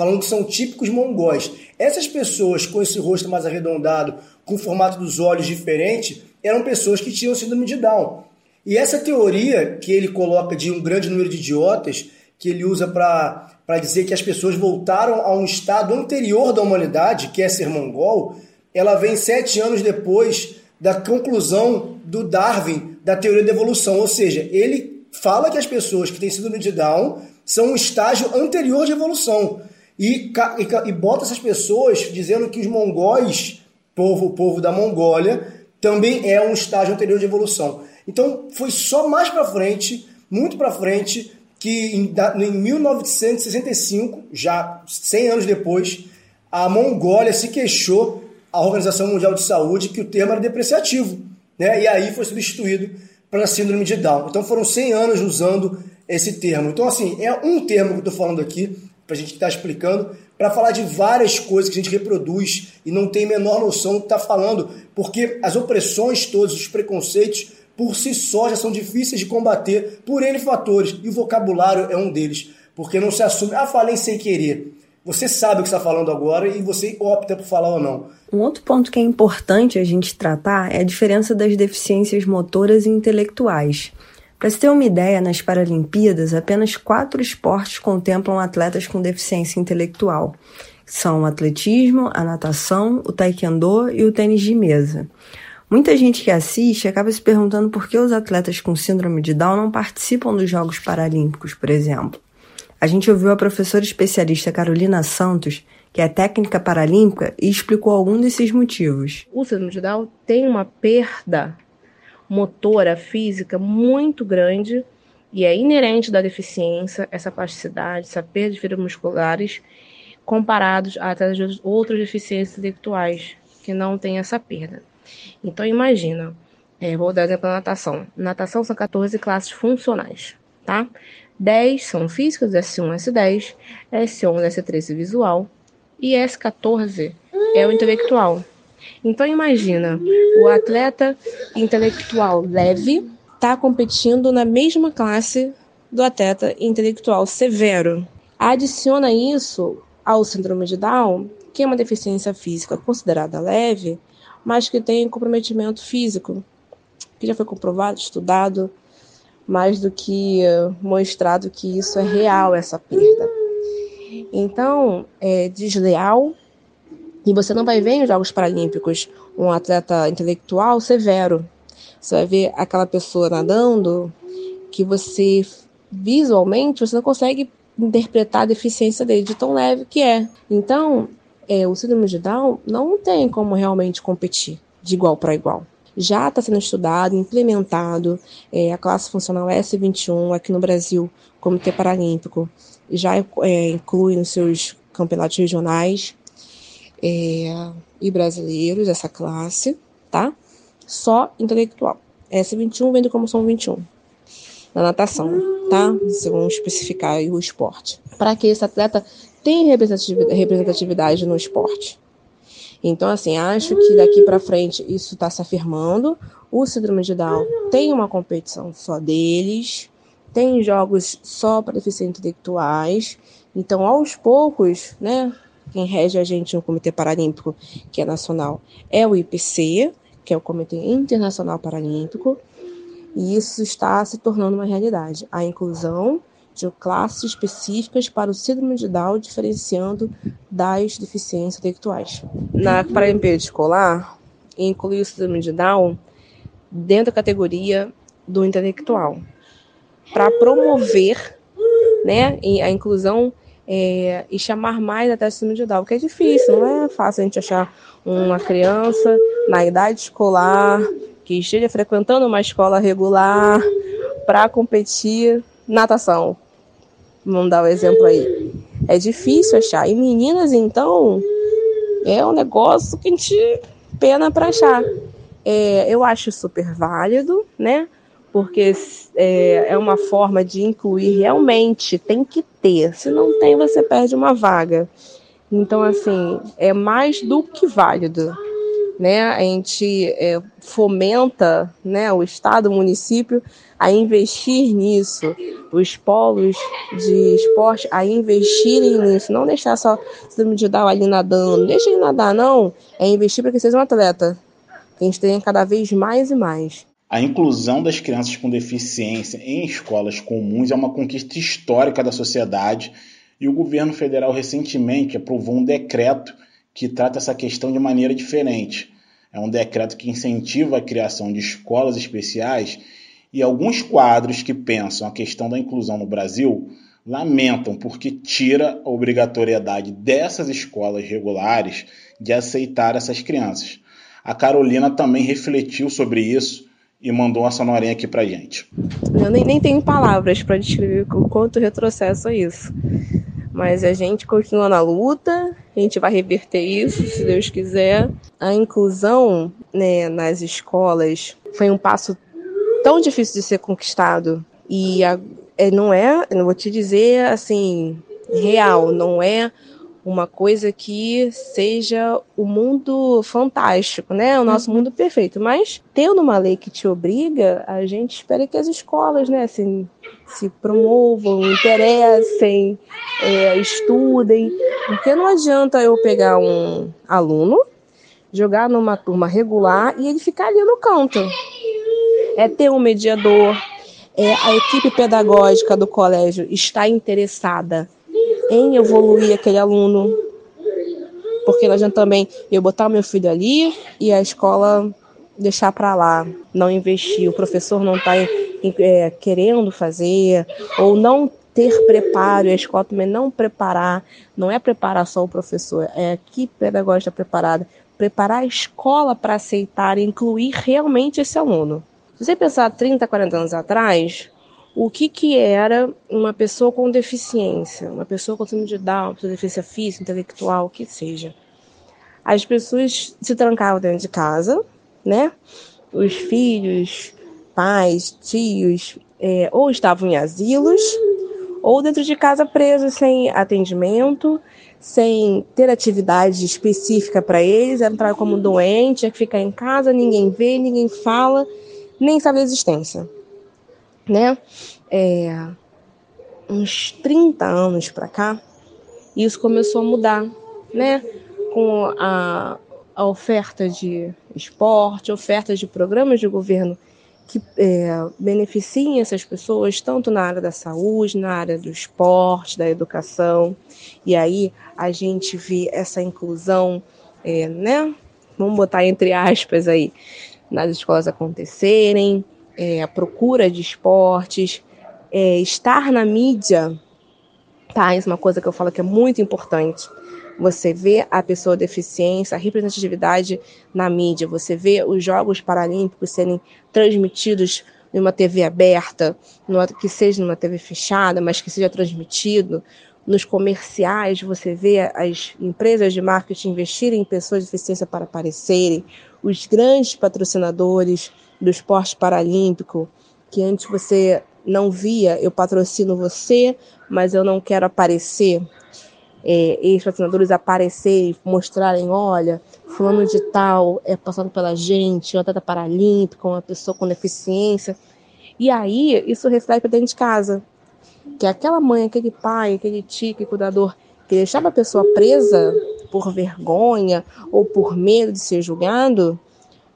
falando que são típicos mongóis. Essas pessoas com esse rosto mais arredondado, com o formato dos olhos diferente, eram pessoas que tinham síndrome de Down. E essa teoria que ele coloca de um grande número de idiotas, que ele usa para dizer que as pessoas voltaram a um estado anterior da humanidade, que é ser mongol, ela vem sete anos depois da conclusão do Darwin da teoria da evolução. Ou seja, ele fala que as pessoas que têm síndrome de Down são um estágio anterior de evolução. E, e, e bota essas pessoas dizendo que os mongóis, povo, povo da Mongólia, também é um estágio anterior de evolução. Então foi só mais para frente, muito para frente, que em, em 1965, já 100 anos depois, a Mongólia se queixou à Organização Mundial de Saúde que o termo era depreciativo, né? E aí foi substituído para síndrome de Down. Então foram 100 anos usando esse termo. Então, assim, é um termo que eu estou falando aqui, para a gente estar tá explicando, para falar de várias coisas que a gente reproduz e não tem menor noção do que está falando, porque as opressões todas, os preconceitos, por si só já são difíceis de combater por N fatores, e o vocabulário é um deles, porque não se assume, ah, falei sem querer. Você sabe o que está falando agora e você opta por falar ou não. Um outro ponto que é importante a gente tratar é a diferença das deficiências motoras e intelectuais. Para se ter uma ideia, nas Paralimpíadas, apenas quatro esportes contemplam atletas com deficiência intelectual. São o atletismo, a natação, o taekwondo e o tênis de mesa. Muita gente que assiste acaba se perguntando por que os atletas com síndrome de Down não participam dos Jogos Paralímpicos, por exemplo. A gente ouviu a professora especialista Carolina Santos, que é técnica paralímpica, e explicou algum desses motivos. O síndrome de Down tem uma perda motora física muito grande e é inerente da deficiência, essa plasticidade, essa perda de fibras musculares, comparados a outras deficiências intelectuais que não têm essa perda. Então, imagina, é, vou dar exemplo da natação. Natação são 14 classes funcionais, tá? 10 são físicas, S1, S10, S11, S13 visual e S14 é o intelectual. Então imagina, o atleta intelectual leve está competindo na mesma classe do atleta intelectual severo. Adiciona isso ao síndrome de Down, que é uma deficiência física considerada leve, mas que tem comprometimento físico, que já foi comprovado, estudado, mais do que mostrado que isso é real, essa perda. Então, é desleal e você não vai ver em Jogos Paralímpicos um atleta intelectual severo. Você vai ver aquela pessoa nadando que você visualmente você não consegue interpretar a deficiência dele de tão leve que é. Então, é, o síndrome de Down não tem como realmente competir de igual para igual. Já está sendo estudado, implementado, é, a classe funcional S21 aqui no Brasil, Comitê Paralímpico, já é, inclui nos seus campeonatos regionais é, e brasileiros, essa classe, tá? Só intelectual. S21 vem do como são 21. Na natação, tá? Vamos especificar o esporte. Para que esse atleta tenha representatividade no esporte. Então, assim, acho que daqui para frente isso está se afirmando. O síndrome de Down tem uma competição só deles, tem jogos só para deficientes intelectuais. Então, aos poucos, né, quem rege a gente no Comitê Paralímpico, que é nacional, é o IPC, que é o Comitê Internacional Paralímpico, e isso está se tornando uma realidade. A inclusão de classes específicas para o síndrome de Down, diferenciando das deficiências intelectuais. Na Paralimpíada Escolar, inclui o síndrome de Down dentro da categoria do intelectual, para promover né, a inclusão é, e chamar mais até o síndrome de Down, que é difícil, não é fácil a gente achar uma criança na idade escolar que esteja frequentando uma escola regular para competir natação. Vamos dar o um exemplo aí. É difícil achar. E meninas, então, é um negócio que a gente pena para achar. É, eu acho super válido, né? Porque é, é uma forma de incluir realmente, tem que ter. Se não tem, você perde uma vaga. Então, assim, é mais do que válido. Né? A gente é, fomenta né, o Estado, o município a investir nisso, os polos de esporte a investirem nisso, não deixar só se de dar ali nadando, deixa ele nadar, não, é investir para que seja um atleta, que a gente tenha cada vez mais e mais. A inclusão das crianças com deficiência em escolas comuns é uma conquista histórica da sociedade e o governo federal recentemente aprovou um decreto que trata essa questão de maneira diferente. É um decreto que incentiva a criação de escolas especiais e alguns quadros que pensam a questão da inclusão no Brasil lamentam porque tira a obrigatoriedade dessas escolas regulares de aceitar essas crianças. A Carolina também refletiu sobre isso e mandou uma sonorinha aqui pra gente. Eu nem, nem tenho palavras para descrever o quanto retrocesso é isso. Mas a gente continua na luta, a gente vai reverter isso, se Deus quiser. A inclusão né, nas escolas foi um passo tão difícil de ser conquistado e a, é, não é, eu vou te dizer assim, real, não é uma coisa que seja o mundo fantástico, né? O nosso uhum. mundo perfeito. Mas tendo uma lei que te obriga, a gente espera que as escolas, né, assim, se promovam, interessem, é, estudem. Porque não adianta eu pegar um aluno, jogar numa turma regular e ele ficar ali no canto. É ter um mediador, é, a equipe pedagógica do colégio está interessada em evoluir aquele aluno. Porque não adianta também eu botar meu filho ali e a escola deixar para lá, não investir, o professor não está é, querendo fazer, ou não ter preparo, a escola também não preparar, não é preparar só o professor, é equipe pedagógica preparada, preparar a escola para aceitar e incluir realmente esse aluno. Se você pensar 30, 40 anos atrás, o que, que era uma pessoa com deficiência, uma pessoa com síndrome de Down, deficiência física, intelectual, o que seja. As pessoas se trancavam dentro de casa, né? Os filhos, pais, tios, é, ou estavam em asilos, ou dentro de casa presos sem atendimento, sem ter atividade específica para eles, entrar como doente, tinha que ficar em casa, ninguém vê, ninguém fala, nem sabe a existência né? É, uns 30 anos para cá, isso começou a mudar, né? Com a, a oferta de esporte, oferta de programas de governo que é, beneficiem essas pessoas, tanto na área da saúde, na área do esporte, da educação. E aí a gente vê essa inclusão, é, né? Vamos botar entre aspas aí, nas escolas acontecerem, é, a procura de esportes, é, estar na mídia, tá? Isso é uma coisa que eu falo que é muito importante. Você vê a pessoa deficiência, a representatividade na mídia, você vê os Jogos Paralímpicos serem transmitidos numa TV aberta, numa, que seja numa TV fechada, mas que seja transmitido. Nos comerciais, você vê as empresas de marketing investirem em pessoas de deficiência para aparecerem, os grandes patrocinadores do esporte paralímpico, que antes você não via, eu patrocino você, mas eu não quero aparecer. É, esses patrocinadores aparecerem, mostrarem, olha, fulano de tal é passado pela gente, um atleta paralímpico, uma pessoa com deficiência. E aí, isso reflete para dentro de casa. Que aquela mãe, aquele pai, aquele tio, aquele cuidador, que deixava a pessoa presa por vergonha ou por medo de ser julgado,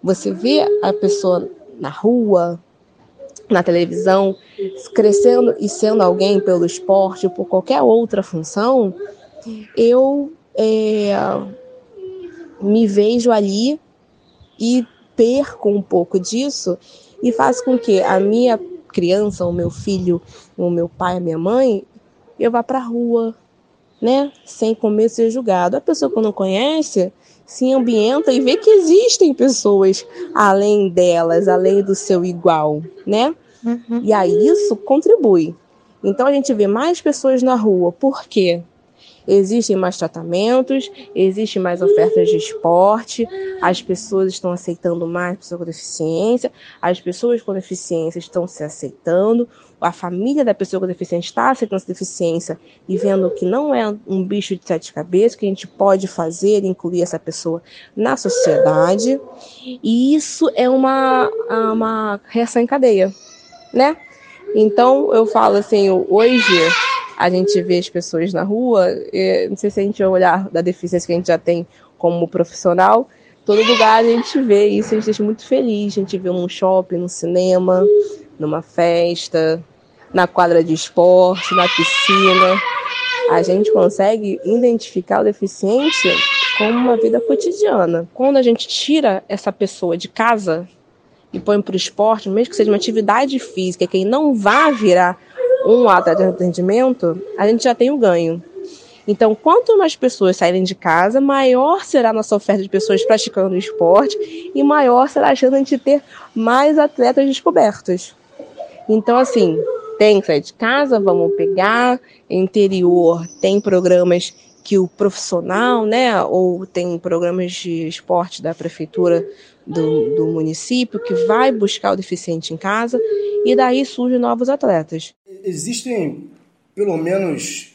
você vê a pessoa na rua, na televisão, crescendo e sendo alguém pelo esporte ou por qualquer outra função, eu é, me vejo ali e perco um pouco disso e faz com que a minha criança, o meu filho, o meu pai, a minha mãe, eu vá para a rua, né, sem comer ser julgado. A pessoa que não conhece, se ambienta e vê que existem pessoas além delas, além do seu igual, né? Uhum. E aí isso contribui. Então a gente vê mais pessoas na rua. Por quê? Existem mais tratamentos, existem mais ofertas de esporte, as pessoas estão aceitando mais pessoas com deficiência, as pessoas com deficiência estão se aceitando, a família da pessoa com deficiência está aceitando essa deficiência e vendo que não é um bicho de sete cabeças, que a gente pode fazer, incluir essa pessoa na sociedade. E isso é uma, uma reação em cadeia, né? Então eu falo assim, hoje a gente vê as pessoas na rua, não sei se a gente vai olhar da deficiência que a gente já tem como profissional, todo lugar a gente vê isso, a gente deixa muito feliz, a gente vê num shopping, no cinema, numa festa, na quadra de esporte, na piscina. A gente consegue identificar o deficiente como uma vida cotidiana. Quando a gente tira essa pessoa de casa e põe para o esporte, mesmo que seja uma atividade física, quem não vá virar um atleta de atendimento, a gente já tem o ganho. Então, quanto mais pessoas saírem de casa, maior será a nossa oferta de pessoas praticando esporte e maior será a chance de ter mais atletas descobertos. Então, assim, tem sair de casa, vamos pegar. Interior tem programas que o profissional, né, ou tem programas de esporte da prefeitura do, do município que vai buscar o deficiente em casa e daí surgem novos atletas. Existem pelo menos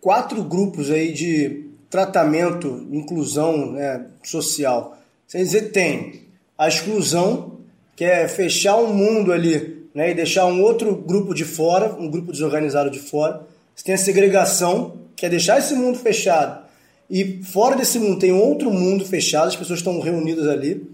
quatro grupos aí de tratamento, inclusão né, social. Quer dizer, tem a exclusão, que é fechar um mundo ali né, e deixar um outro grupo de fora, um grupo desorganizado de fora. Você tem a segregação, que é deixar esse mundo fechado e fora desse mundo tem outro mundo fechado, as pessoas estão reunidas ali.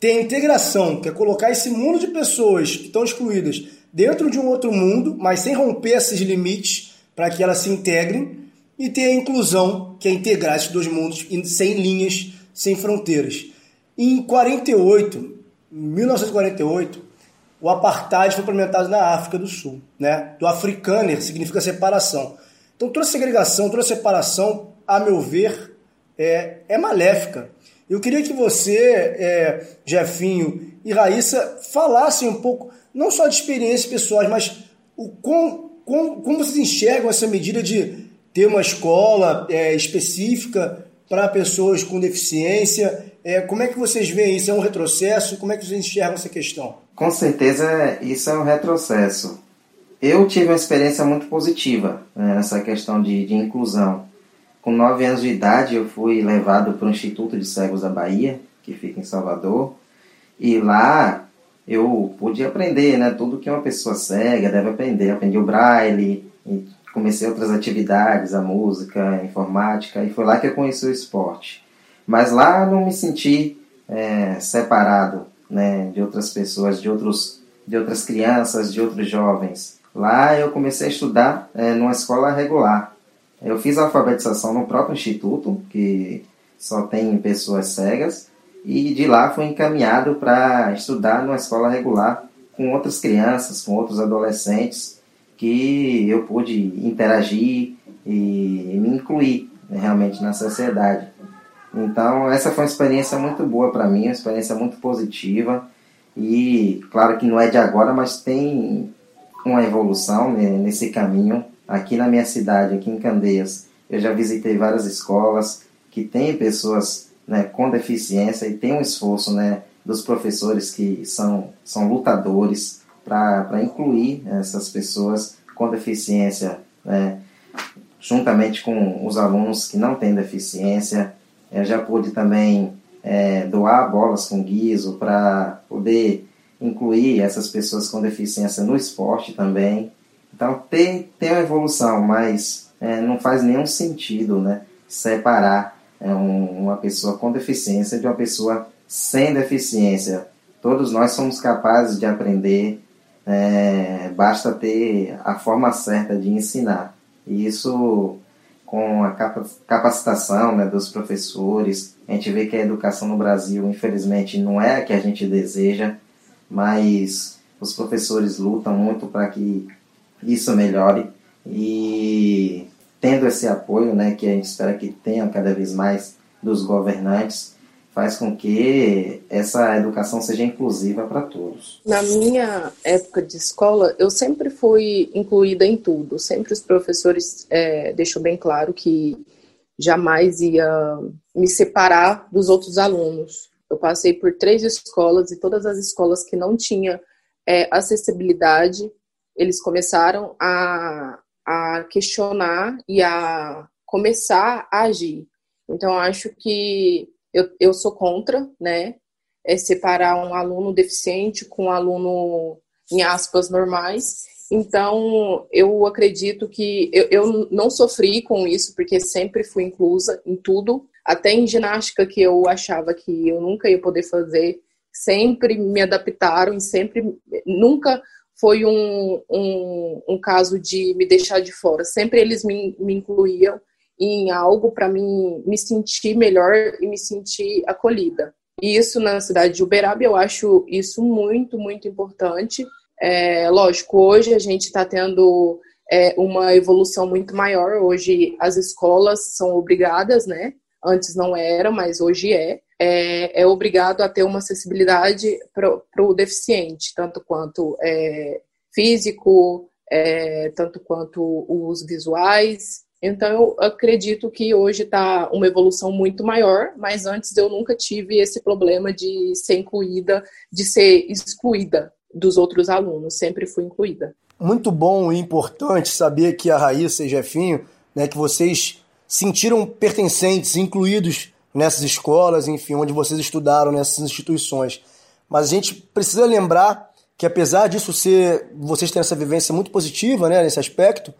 Tem a integração, que é colocar esse mundo de pessoas que estão excluídas dentro de um outro mundo, mas sem romper esses limites para que elas se integrem. E tem a inclusão, que é integrar esses dois mundos sem linhas, sem fronteiras. Em 48, 1948, o apartheid foi implementado na África do Sul, né? Do afrikaner significa separação. Então toda segregação, toda separação, a meu ver, é, é maléfica. Eu queria que você, é, Jefinho e Raíssa, falassem um pouco, não só de experiências pessoais, mas o com, com, como vocês enxergam essa medida de ter uma escola é, específica para pessoas com deficiência. É, como é que vocês veem isso? É um retrocesso? Como é que vocês enxergam essa questão? Com certeza isso é um retrocesso. Eu tive uma experiência muito positiva né, nessa questão de, de inclusão. Com nove anos de idade, eu fui levado para o Instituto de Cegos da Bahia, que fica em Salvador, e lá eu pude aprender né, tudo que uma pessoa cega deve aprender. Aprendi o braille, comecei outras atividades, a música, a informática, e foi lá que eu conheci o esporte. Mas lá não me senti é, separado né, de outras pessoas, de, outros, de outras crianças, de outros jovens. Lá eu comecei a estudar é, numa escola regular. Eu fiz a alfabetização no próprio instituto, que só tem pessoas cegas, e de lá fui encaminhado para estudar numa escola regular com outras crianças, com outros adolescentes, que eu pude interagir e me incluir né, realmente na sociedade. Então, essa foi uma experiência muito boa para mim, uma experiência muito positiva. E claro que não é de agora, mas tem uma evolução né, nesse caminho. Aqui na minha cidade, aqui em Candeias, eu já visitei várias escolas que têm pessoas né, com deficiência e tem um esforço né, dos professores que são, são lutadores para incluir essas pessoas com deficiência, né, juntamente com os alunos que não têm deficiência. Eu já pude também é, doar bolas com guiso para poder incluir essas pessoas com deficiência no esporte também. Então tem, tem uma evolução, mas é, não faz nenhum sentido né, separar é, um, uma pessoa com deficiência de uma pessoa sem deficiência. Todos nós somos capazes de aprender, é, basta ter a forma certa de ensinar. E isso, com a capacitação né, dos professores, a gente vê que a educação no Brasil, infelizmente, não é a que a gente deseja mas os professores lutam muito para que isso melhore e tendo esse apoio, né, que a gente espera que tenha cada vez mais dos governantes, faz com que essa educação seja inclusiva para todos. Na minha época de escola, eu sempre fui incluída em tudo. Sempre os professores é, deixou bem claro que jamais ia me separar dos outros alunos. Eu passei por três escolas e todas as escolas que não tinham é, acessibilidade, eles começaram a, a questionar e a começar a agir. Então, acho que eu, eu sou contra, né? É separar um aluno deficiente com um aluno, em aspas, normais. Então, eu acredito que eu, eu não sofri com isso, porque sempre fui inclusa em tudo até em ginástica que eu achava que eu nunca ia poder fazer, sempre me adaptaram e sempre, nunca foi um, um, um caso de me deixar de fora. Sempre eles me, me incluíam em algo para mim me sentir melhor e me sentir acolhida. E isso na cidade de Uberaba eu acho isso muito, muito importante. É, lógico, hoje a gente está tendo é, uma evolução muito maior. Hoje as escolas são obrigadas, né, antes não era, mas hoje é, é, é obrigado a ter uma acessibilidade para o deficiente, tanto quanto é, físico, é, tanto quanto os visuais. Então, eu acredito que hoje está uma evolução muito maior, mas antes eu nunca tive esse problema de ser incluída, de ser excluída. dos outros alunos, sempre fui incluída. Muito bom e importante saber que a Raíssa e Jefinho, né, que vocês sentiram pertencentes, incluídos nessas escolas, enfim, onde vocês estudaram nessas instituições. Mas a gente precisa lembrar que apesar disso ser, vocês terem essa vivência muito positiva, né, nesse aspecto,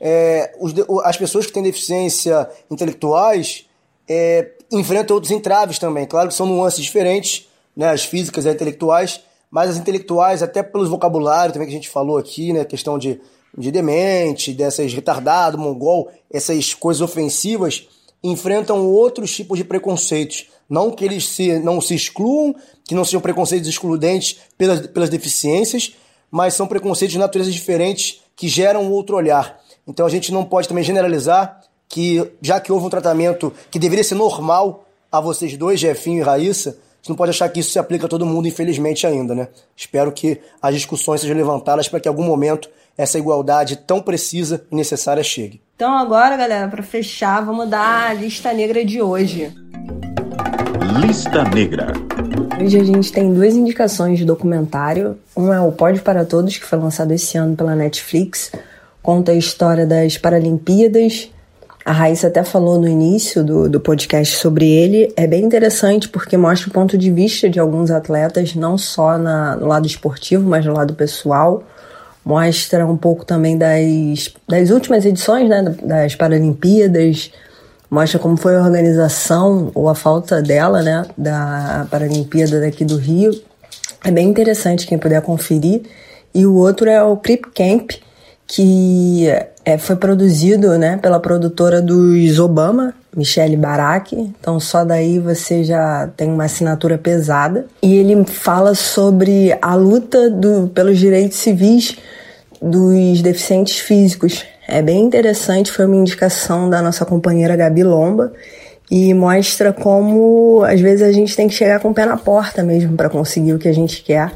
é, os, as pessoas que têm deficiência intelectuais é, enfrentam outros entraves também. Claro que são nuances diferentes, né, as físicas e as intelectuais, mas as intelectuais, até pelos vocabulários também que a gente falou aqui, né, questão de, de demente, dessas retardado, mongol, essas coisas ofensivas, enfrentam outros tipos de preconceitos. Não que eles se, não se excluam, que não sejam preconceitos excludentes pelas, pelas deficiências, mas são preconceitos de natureza diferentes que geram outro olhar. Então a gente não pode também generalizar que, já que houve um tratamento que deveria ser normal a vocês dois, Jefinho e Raíssa, a gente não pode achar que isso se aplica a todo mundo, infelizmente, ainda, né? Espero que as discussões sejam levantadas para que em algum momento essa igualdade tão precisa e necessária chegue. Então agora, galera, para fechar, vamos dar a lista negra de hoje. Lista Negra. Hoje a gente tem duas indicações de documentário. Um é o Pode para Todos, que foi lançado esse ano pela Netflix. Conta a história das Paralimpíadas. A Raíssa até falou no início do, do podcast sobre ele. É bem interessante porque mostra o ponto de vista de alguns atletas, não só na, no lado esportivo, mas no lado pessoal. Mostra um pouco também das, das últimas edições né, das Paralimpíadas, mostra como foi a organização ou a falta dela, né, da Paralimpíada daqui do Rio. É bem interessante quem puder conferir. E o outro é o Crip Camp, que é, foi produzido, né, pela produtora dos Obama, Michelle Barak. Então só daí você já tem uma assinatura pesada. E ele fala sobre a luta do, pelos direitos civis dos deficientes físicos é bem interessante, foi uma indicação da nossa companheira Gabi Lomba e mostra como às vezes a gente tem que chegar com o pé na porta mesmo para conseguir o que a gente quer.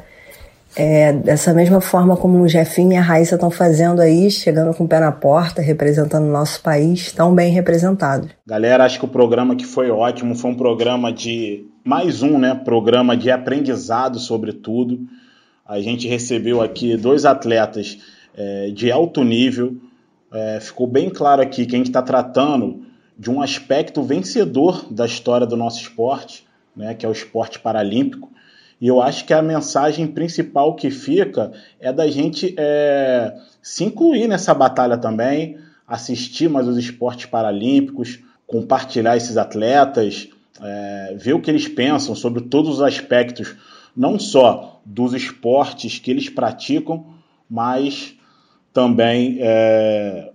É, dessa mesma forma como o Jefinho e a Raíssa estão fazendo aí, chegando com o pé na porta, representando o nosso país, tão bem representado. Galera, acho que o programa que foi ótimo, foi um programa de mais um, né, programa de aprendizado sobre tudo. A gente recebeu aqui dois atletas é, de alto nível, é, ficou bem claro aqui que a gente está tratando de um aspecto vencedor da história do nosso esporte, né, que é o esporte paralímpico. E eu acho que a mensagem principal que fica é da gente é, se incluir nessa batalha também, assistir mais os esportes paralímpicos, compartilhar esses atletas, é, ver o que eles pensam sobre todos os aspectos, não só dos esportes que eles praticam, mas também é,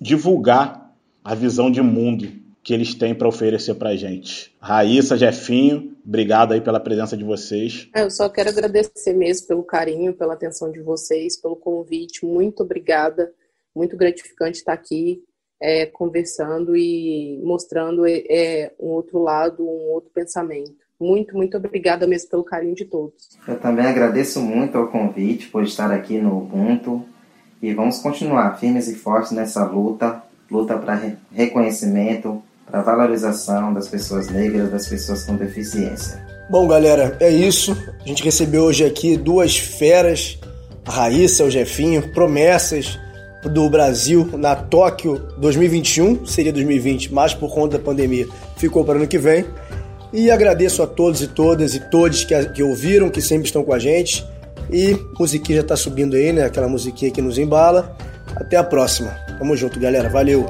divulgar a visão de mundo que eles têm para oferecer para a gente. Raíssa, Jefinho, obrigado aí pela presença de vocês. É, eu só quero agradecer mesmo pelo carinho, pela atenção de vocês, pelo convite. Muito obrigada. Muito gratificante estar aqui é, conversando e mostrando é, é, um outro lado, um outro pensamento. Muito, muito obrigada mesmo pelo carinho de todos. Eu também agradeço muito ao convite por estar aqui no Ubuntu e vamos continuar firmes e fortes nessa luta luta para re reconhecimento, para valorização das pessoas negras, das pessoas com deficiência. Bom, galera, é isso. A gente recebeu hoje aqui duas feras, a Raíssa, o Jefinho, promessas do Brasil na Tóquio 2021, seria 2020, mas por conta da pandemia ficou para o ano que vem. E agradeço a todos e todas e todos que, que ouviram, que sempre estão com a gente. E musiquinha já tá subindo aí, né? Aquela musiquinha que nos embala. Até a próxima. Tamo junto, galera. Valeu!